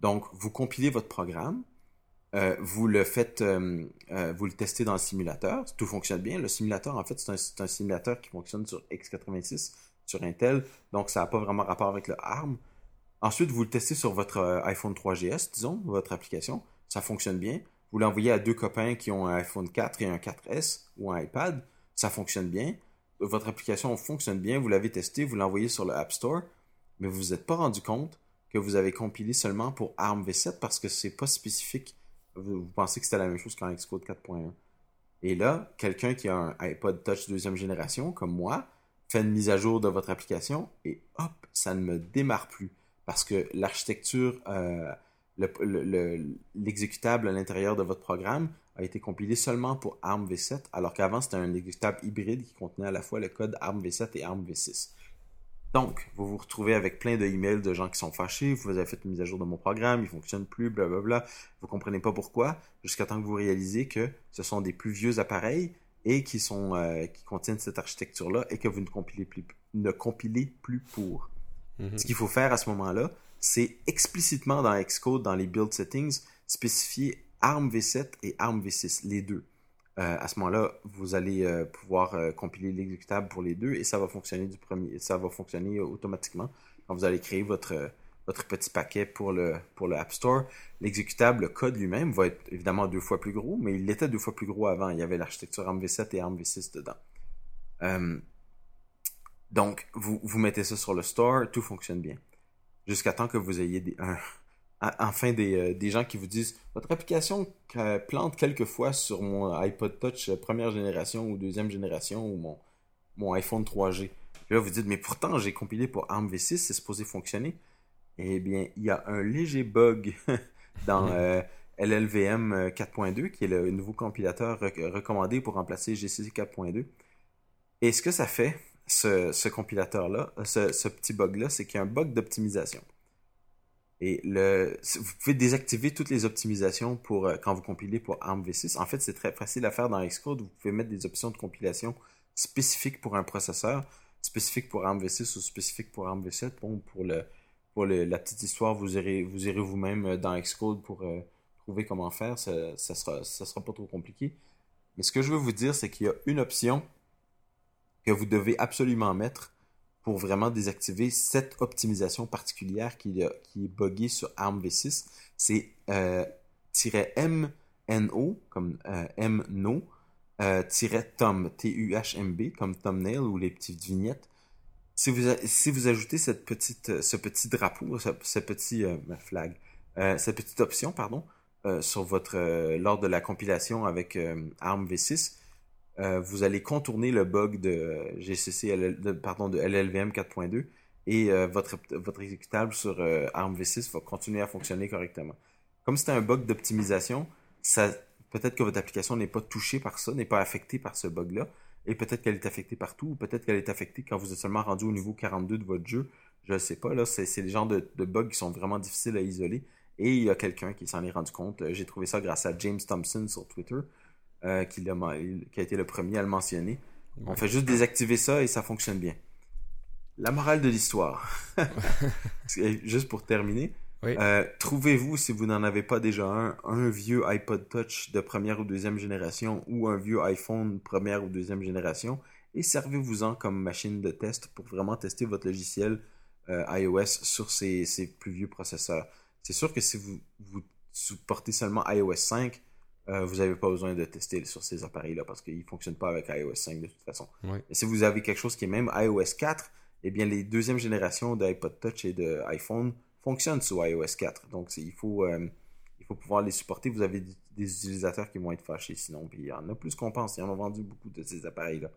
Donc, vous compilez votre programme, euh, vous le faites, vous le testez dans le simulateur, tout fonctionne bien. Le simulateur, en fait, c'est un, simulateur qui fonctionne sur x86, sur Intel, donc ça n'a pas vraiment rapport avec le ARM. Ensuite, vous le testez sur votre iPhone 3GS, disons, votre application ça fonctionne bien. Vous l'envoyez à deux copains qui ont un iPhone 4 et un 4S ou un iPad, ça fonctionne bien. Votre application fonctionne bien, vous l'avez testé, vous l'envoyez sur le App Store, mais vous vous êtes pas rendu compte que vous avez compilé seulement pour ARM V7 parce que c'est pas spécifique. Vous, pensez que c'était la même chose qu'en Xcode 4.1. Et là, quelqu'un qui a un iPod Touch deuxième génération, comme moi, fait une mise à jour de votre application et hop, ça ne me démarre plus. Parce que l'architecture euh, l'exécutable à l'intérieur de votre programme a été compilé seulement pour ARM v7, alors qu'avant c'était un exécutable hybride qui contenait à la fois le code ARM v7 et ARM v6. Donc, vous vous retrouvez avec plein de emails de gens qui sont fâchés, vous avez fait une mise à jour de mon programme, il fonctionne plus, blablabla, vous comprenez pas pourquoi, jusqu'à temps que vous réalisez que ce sont des plus vieux appareils et qui sont euh, qui contiennent cette architecture-là et que vous ne compilez plus, ne compilez plus pour. Mm-hmm. Ce qu'il faut faire à ce moment-là, c'est explicitement dans Xcode, dans les build settings, spécifier ARM v7 et ARM v6, les deux. Euh, à ce moment-là, vous allez euh, pouvoir euh, compiler l'exécutable pour les deux et ça va fonctionner du premier, ça va fonctionner automatiquement quand vous allez créer votre petit paquet pour le App Store. L'exécutable, le code lui-même va être évidemment deux fois plus gros, mais il était deux fois plus gros avant. Il y avait l'architecture ARM v7 et ARM v6 dedans. donc, vous mettez ça sur le store, tout fonctionne bien jusqu'à temps que vous ayez des, enfin euh, des, gens qui vous disent votre application plante quelquefois sur mon iPod Touch euh, première génération ou deuxième génération ou mon, mon iPhone 3G. Et là, vous dites, mais pourtant, j'ai compilé pour ARM v6, c'est supposé fonctionner. Eh bien, il y a un léger bug dans euh, LLVM 4.2, qui est le nouveau compilateur recommandé pour remplacer GCC 4.2. Et ce que ça fait, ce, compilateur-là, ce, petit bug-là, c'est qu'il y a un bug d'optimisation. Et le, vous pouvez désactiver toutes les optimisations pour euh, quand vous compilez pour ARM v6. En fait, c'est très facile à faire dans Xcode. Vous pouvez mettre des options de compilation spécifiques pour un processeur, spécifiques pour ARM v6 ou spécifiques pour ARM v7. Bon, pour le, pour la petite histoire, vous irez vous irez vous-même euh, dans Xcode pour euh, trouver comment faire. Ça, ça sera ça sera pas trop compliqué. Mais ce que je veux vous dire, c'est qu'il y a une option que vous devez absolument mettre pour vraiment désactiver cette optimisation particulière qui, est buggée sur ARM v6. C'est euh, -mno, comme euh, mno, euh, -tom, T-U-H-M-B, comme thumbnail ou les petites vignettes. Si vous, ajoutez cette petite, ce petit drapeau, ce, petit euh, flag, euh, cette petite option, pardon, votre, lors de la compilation avec ARM v6, euh, vous allez contourner le bug de GCC, pardon, de LLVM 4.2 et euh, votre, votre exécutable sur euh, ARM v6 va continuer à fonctionner correctement. Comme c'est un bug d'optimisation, peut-être que votre application n'est pas touchée par ça, n'est pas affectée par ce bug-là, et peut-être qu'elle est affectée partout, ou peut-être qu'elle est affectée quand vous êtes seulement rendu au niveau 42 de votre jeu. Je ne sais pas, là, c'est les genres de, de, bugs qui sont vraiment difficiles à isoler. Et il y a quelqu'un qui s'en est rendu compte. J'ai trouvé ça grâce à James Thompson sur Twitter. Euh, qui, a, qui, a, été le premier à le mentionner. On fait juste désactiver ça et ça fonctionne bien. La morale de l'histoire, juste pour terminer, euh, trouvez-vous, si vous n'en avez pas déjà un, un vieux iPod Touch de première ou deuxième génération ou un vieux iPhone première ou deuxième génération et servez-vous-en comme machine de test pour vraiment tester votre logiciel euh, iOS sur ces, ces, plus vieux processeurs. C'est sûr que si vous, vous supportez seulement iOS 5, euh, vous n'avez pas besoin de tester sur ces appareils-là parce qu'ils ne fonctionnent pas avec iOS 5 de toute façon. si vous avez quelque chose qui est même iOS 4, eh bien les deuxièmes générations d'iPod Touch et d'iPhone fonctionnent sur iOS 4. Donc il faut, euh, il faut pouvoir les supporter. Vous avez des utilisateurs qui vont être fâchés sinon. Puis il y en a plus qu'on pense. Il y en a vendu beaucoup de ces appareils-là.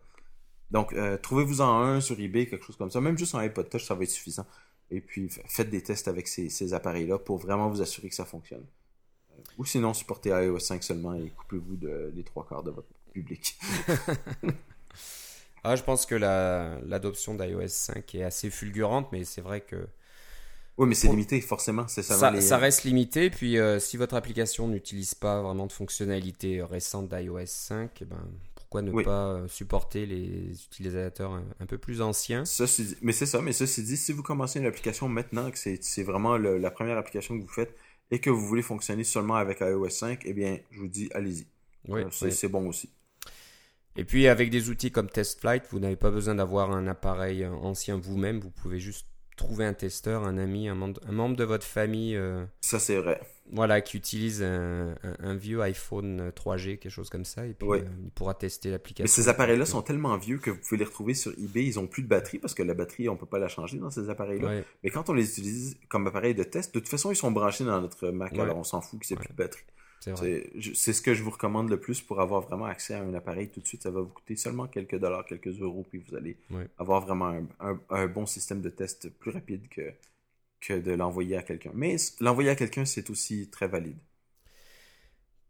Donc euh, trouvez-vous-en un sur eBay, quelque chose comme ça. Même juste un iPod Touch, ça va être suffisant. Et puis faites des tests avec ces appareils-là pour vraiment vous assurer que ça fonctionne. Ou sinon, supportez iOS 5 seulement et coupez-vous de, des trois quarts de votre public. ah, je pense que l'adoption d'iOS 5 est assez fulgurante, mais c'est vrai que Oui, mais c'est limité, forcément. Ça, les- ça reste limité. Puis euh, si votre application n'utilise pas vraiment de fonctionnalités récentes d'iOS 5, eh ben, pourquoi ne Oui. pas euh, supporter les utilisateurs un, un peu plus anciens? Ceci mais c'est ça, mais ceci dit, si vous commencez une application maintenant, que c'est c'est vraiment le- la première application que vous faites et que vous voulez fonctionner seulement avec iOS 5, eh bien, je vous dis, allez-y. Oui, Euh, c'est oui. c'est bon aussi. Et puis avec des outils comme TestFlight, vous n'avez pas besoin d'avoir un appareil ancien vous-même. Vous pouvez juste trouver un testeur, un ami, un membre, un membre de votre famille euh, Ça, c'est vrai. voilà, qui utilise un, un- un vieux iPhone 3G, quelque chose comme ça. Et puis Oui. euh, il pourra tester l'application. Mais ces appareils-là sont tellement vieux que vous pouvez les retrouver sur eBay. Ils ont plus de batterie parce que la batterie, on peut pas la changer dans ces appareils-là. Ouais. Mais quand on les utilise comme appareil de test, de toute façon, ils sont branchés dans notre Mac, Ouais. alors on s'en fout que c'est Ouais. plus de batterie. C'est ce que je vous recommande le plus pour avoir vraiment accès à un appareil tout de suite. Ça va vous coûter seulement quelques dollars, quelques euros, puis vous allez avoir vraiment un, un- un bon système de test plus rapide que, que de l'envoyer à quelqu'un. Mais l'envoyer à quelqu'un, c'est aussi très valide.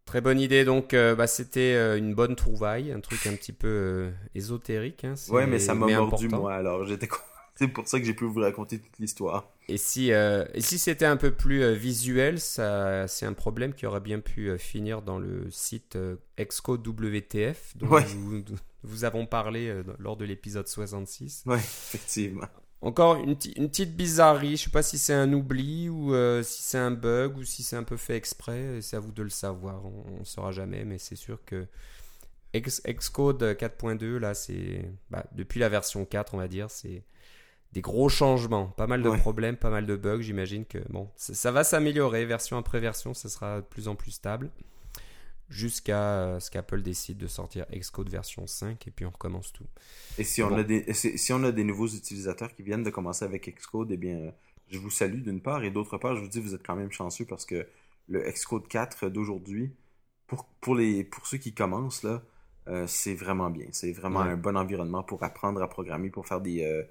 Très bonne idée. Donc, euh, bah, c'était euh, une bonne trouvaille, un truc un petit peu euh, ésotérique. Hein, Ouais, mais ça m'a mordu, important. moi, alors j'étais C'est pour ça que j'ai pu vous raconter toute l'histoire. Et si, euh, et si c'était un peu plus euh, visuel, ça, c'est un problème qui aurait bien pu euh, finir dans le site Xcode WTF, dont Ouais. vous, vous avons parlé lors de l'épisode 66. Ouais, effectivement. Encore une, une petite bizarrerie, je sais pas si c'est un oubli ou si c'est un bug ou si c'est un peu fait exprès, c'est à vous de le savoir, on ne saura jamais, mais c'est sûr que X- Xcode 4.2, là, c'est bah, depuis la version 4, on va dire, c'est des gros changements, pas mal de Ouais. problèmes, pas mal de bugs, j'imagine que bon, ça, ça va s'améliorer, version après version, ça sera de plus en plus stable, jusqu'à euh, ce qu'Apple décide de sortir Xcode version 5 et puis on recommence tout. Et si on, Bon. a des, si, on a des nouveaux utilisateurs qui viennent de commencer avec Xcode, eh bien, euh, je vous salue d'une part, et d'autre part, je vous dis, vous êtes quand même chanceux parce que le Xcode 4 d'aujourd'hui, pour, pour, les, pour ceux qui commencent, là, euh, c'est vraiment bien. C'est vraiment Ouais. un bon environnement pour apprendre à programmer, pour faire des, euh,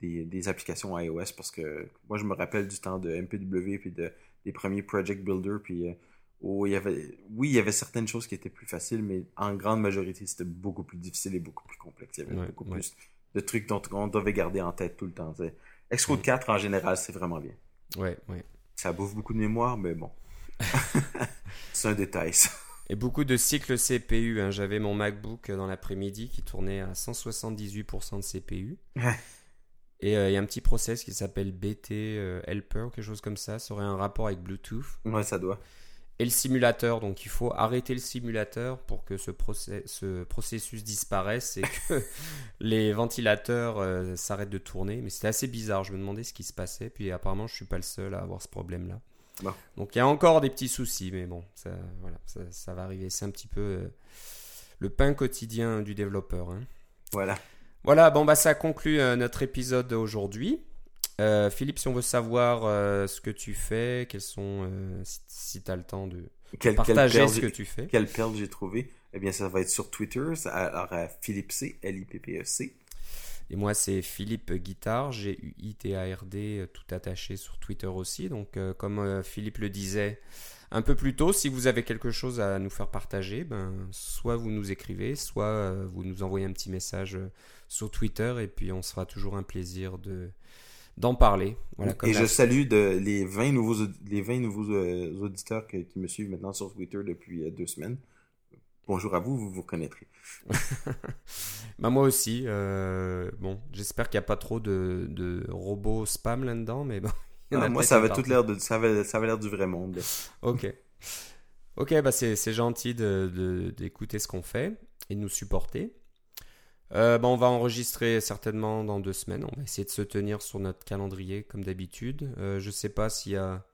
des, des applications iOS, parce que moi, je me rappelle du temps de MPW, puis de, des premiers Project Builder, puis euh, où il y avait, oui, il y avait certaines choses qui étaient plus faciles, mais en grande majorité, c'était beaucoup plus difficile et beaucoup plus complexe. Il y avait Ouais, beaucoup ouais. plus de trucs dont on devait garder en tête tout le temps. tu sais. Xcode 4, en général, c'est vraiment bien. Ouais, ouais. Ça bouffe beaucoup de mémoire, mais bon. c'est un détail, ça. Et beaucoup de cycles CPU. hein. J'avais mon MacBook dans l'après-midi qui tournait à 178% de CPU. Et euh, il y a un petit process qui s'appelle BT euh, Helper ou quelque chose comme ça. Ça aurait un rapport avec Bluetooth. Ouais, ça doit. Et le simulateur. Donc il faut arrêter le simulateur pour que ce, process- ce processus disparaisse et que les ventilateurs euh, s'arrêtent de tourner. Mais c'était assez bizarre. Je me demandais ce qui se passait. Puis apparemment, je suis pas le seul à avoir ce problème-là. Bon. Donc il y a encore des petits soucis, mais bon, ça, voilà, ça, ça va arriver. C'est un petit peu le pain quotidien du développeur. hein. Voilà. Voilà, bon bah ça conclut euh, notre épisode d'aujourd'hui. Euh, Philippe, si on veut savoir euh, ce que tu fais, quels sont, si, tu as le temps de partager ce que tu fais. quelle perle j'ai trouvé? Eh bien, ça va être sur Twitter. ça- Alors, à Philippe C, L-I-P-P-E-C. Et moi, c'est Philippe Guitard, G-U-I-T-A-R-D, tout attaché sur Twitter aussi. Donc, comme Philippe le disait un peu plus tôt, si vous avez quelque chose à nous faire partager, ben, soit vous nous écrivez, soit euh, vous nous envoyez un petit message euh, sur Twitter, et puis on sera toujours un plaisir de d'en parler. Voilà, comme Et je salue de, les 20 nouveaux, les 20 nouveaux euh, auditeurs que- qui me suivent maintenant sur Twitter depuis euh, deux semaines. Bonjour à vous, vous vous reconnaîtrez. Bah, moi aussi. euh, bon, j'espère qu'il n'y a pas trop de, de robots spam là-dedans, mais bon. Ah, moi, ça avait toute l'air de, ça avait, ça avait l'air du vrai monde. Ok. Ok, bah c'est gentil de- de- d'écouter ce qu'on fait et de nous supporter. Euh, bah, on va enregistrer certainement dans deux semaines. On va essayer de se tenir sur notre calendrier comme d'habitude. Euh, je sais pas s'il y a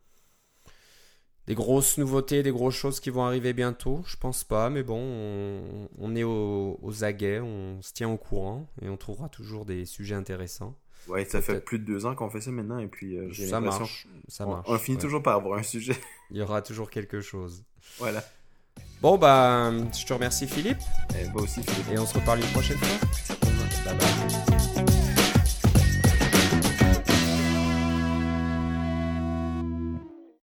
des grosses nouveautés, des grosses choses qui vont arriver bientôt. Je pense pas, mais bon, on, on est au- aux aguets, on se tient au courant et on trouvera toujours des sujets intéressants. Ouais, ça fait plus de deux ans qu'on fait ça maintenant, et puis euh, j'ai Ça marche, ça on, marche. on finit ouais. toujours par avoir un sujet. Il y aura toujours quelque chose. voilà. Bon bah, je te remercie Philippe Eh, moi aussi, Philippe. et on se reparle une prochaine fois. Bye bye.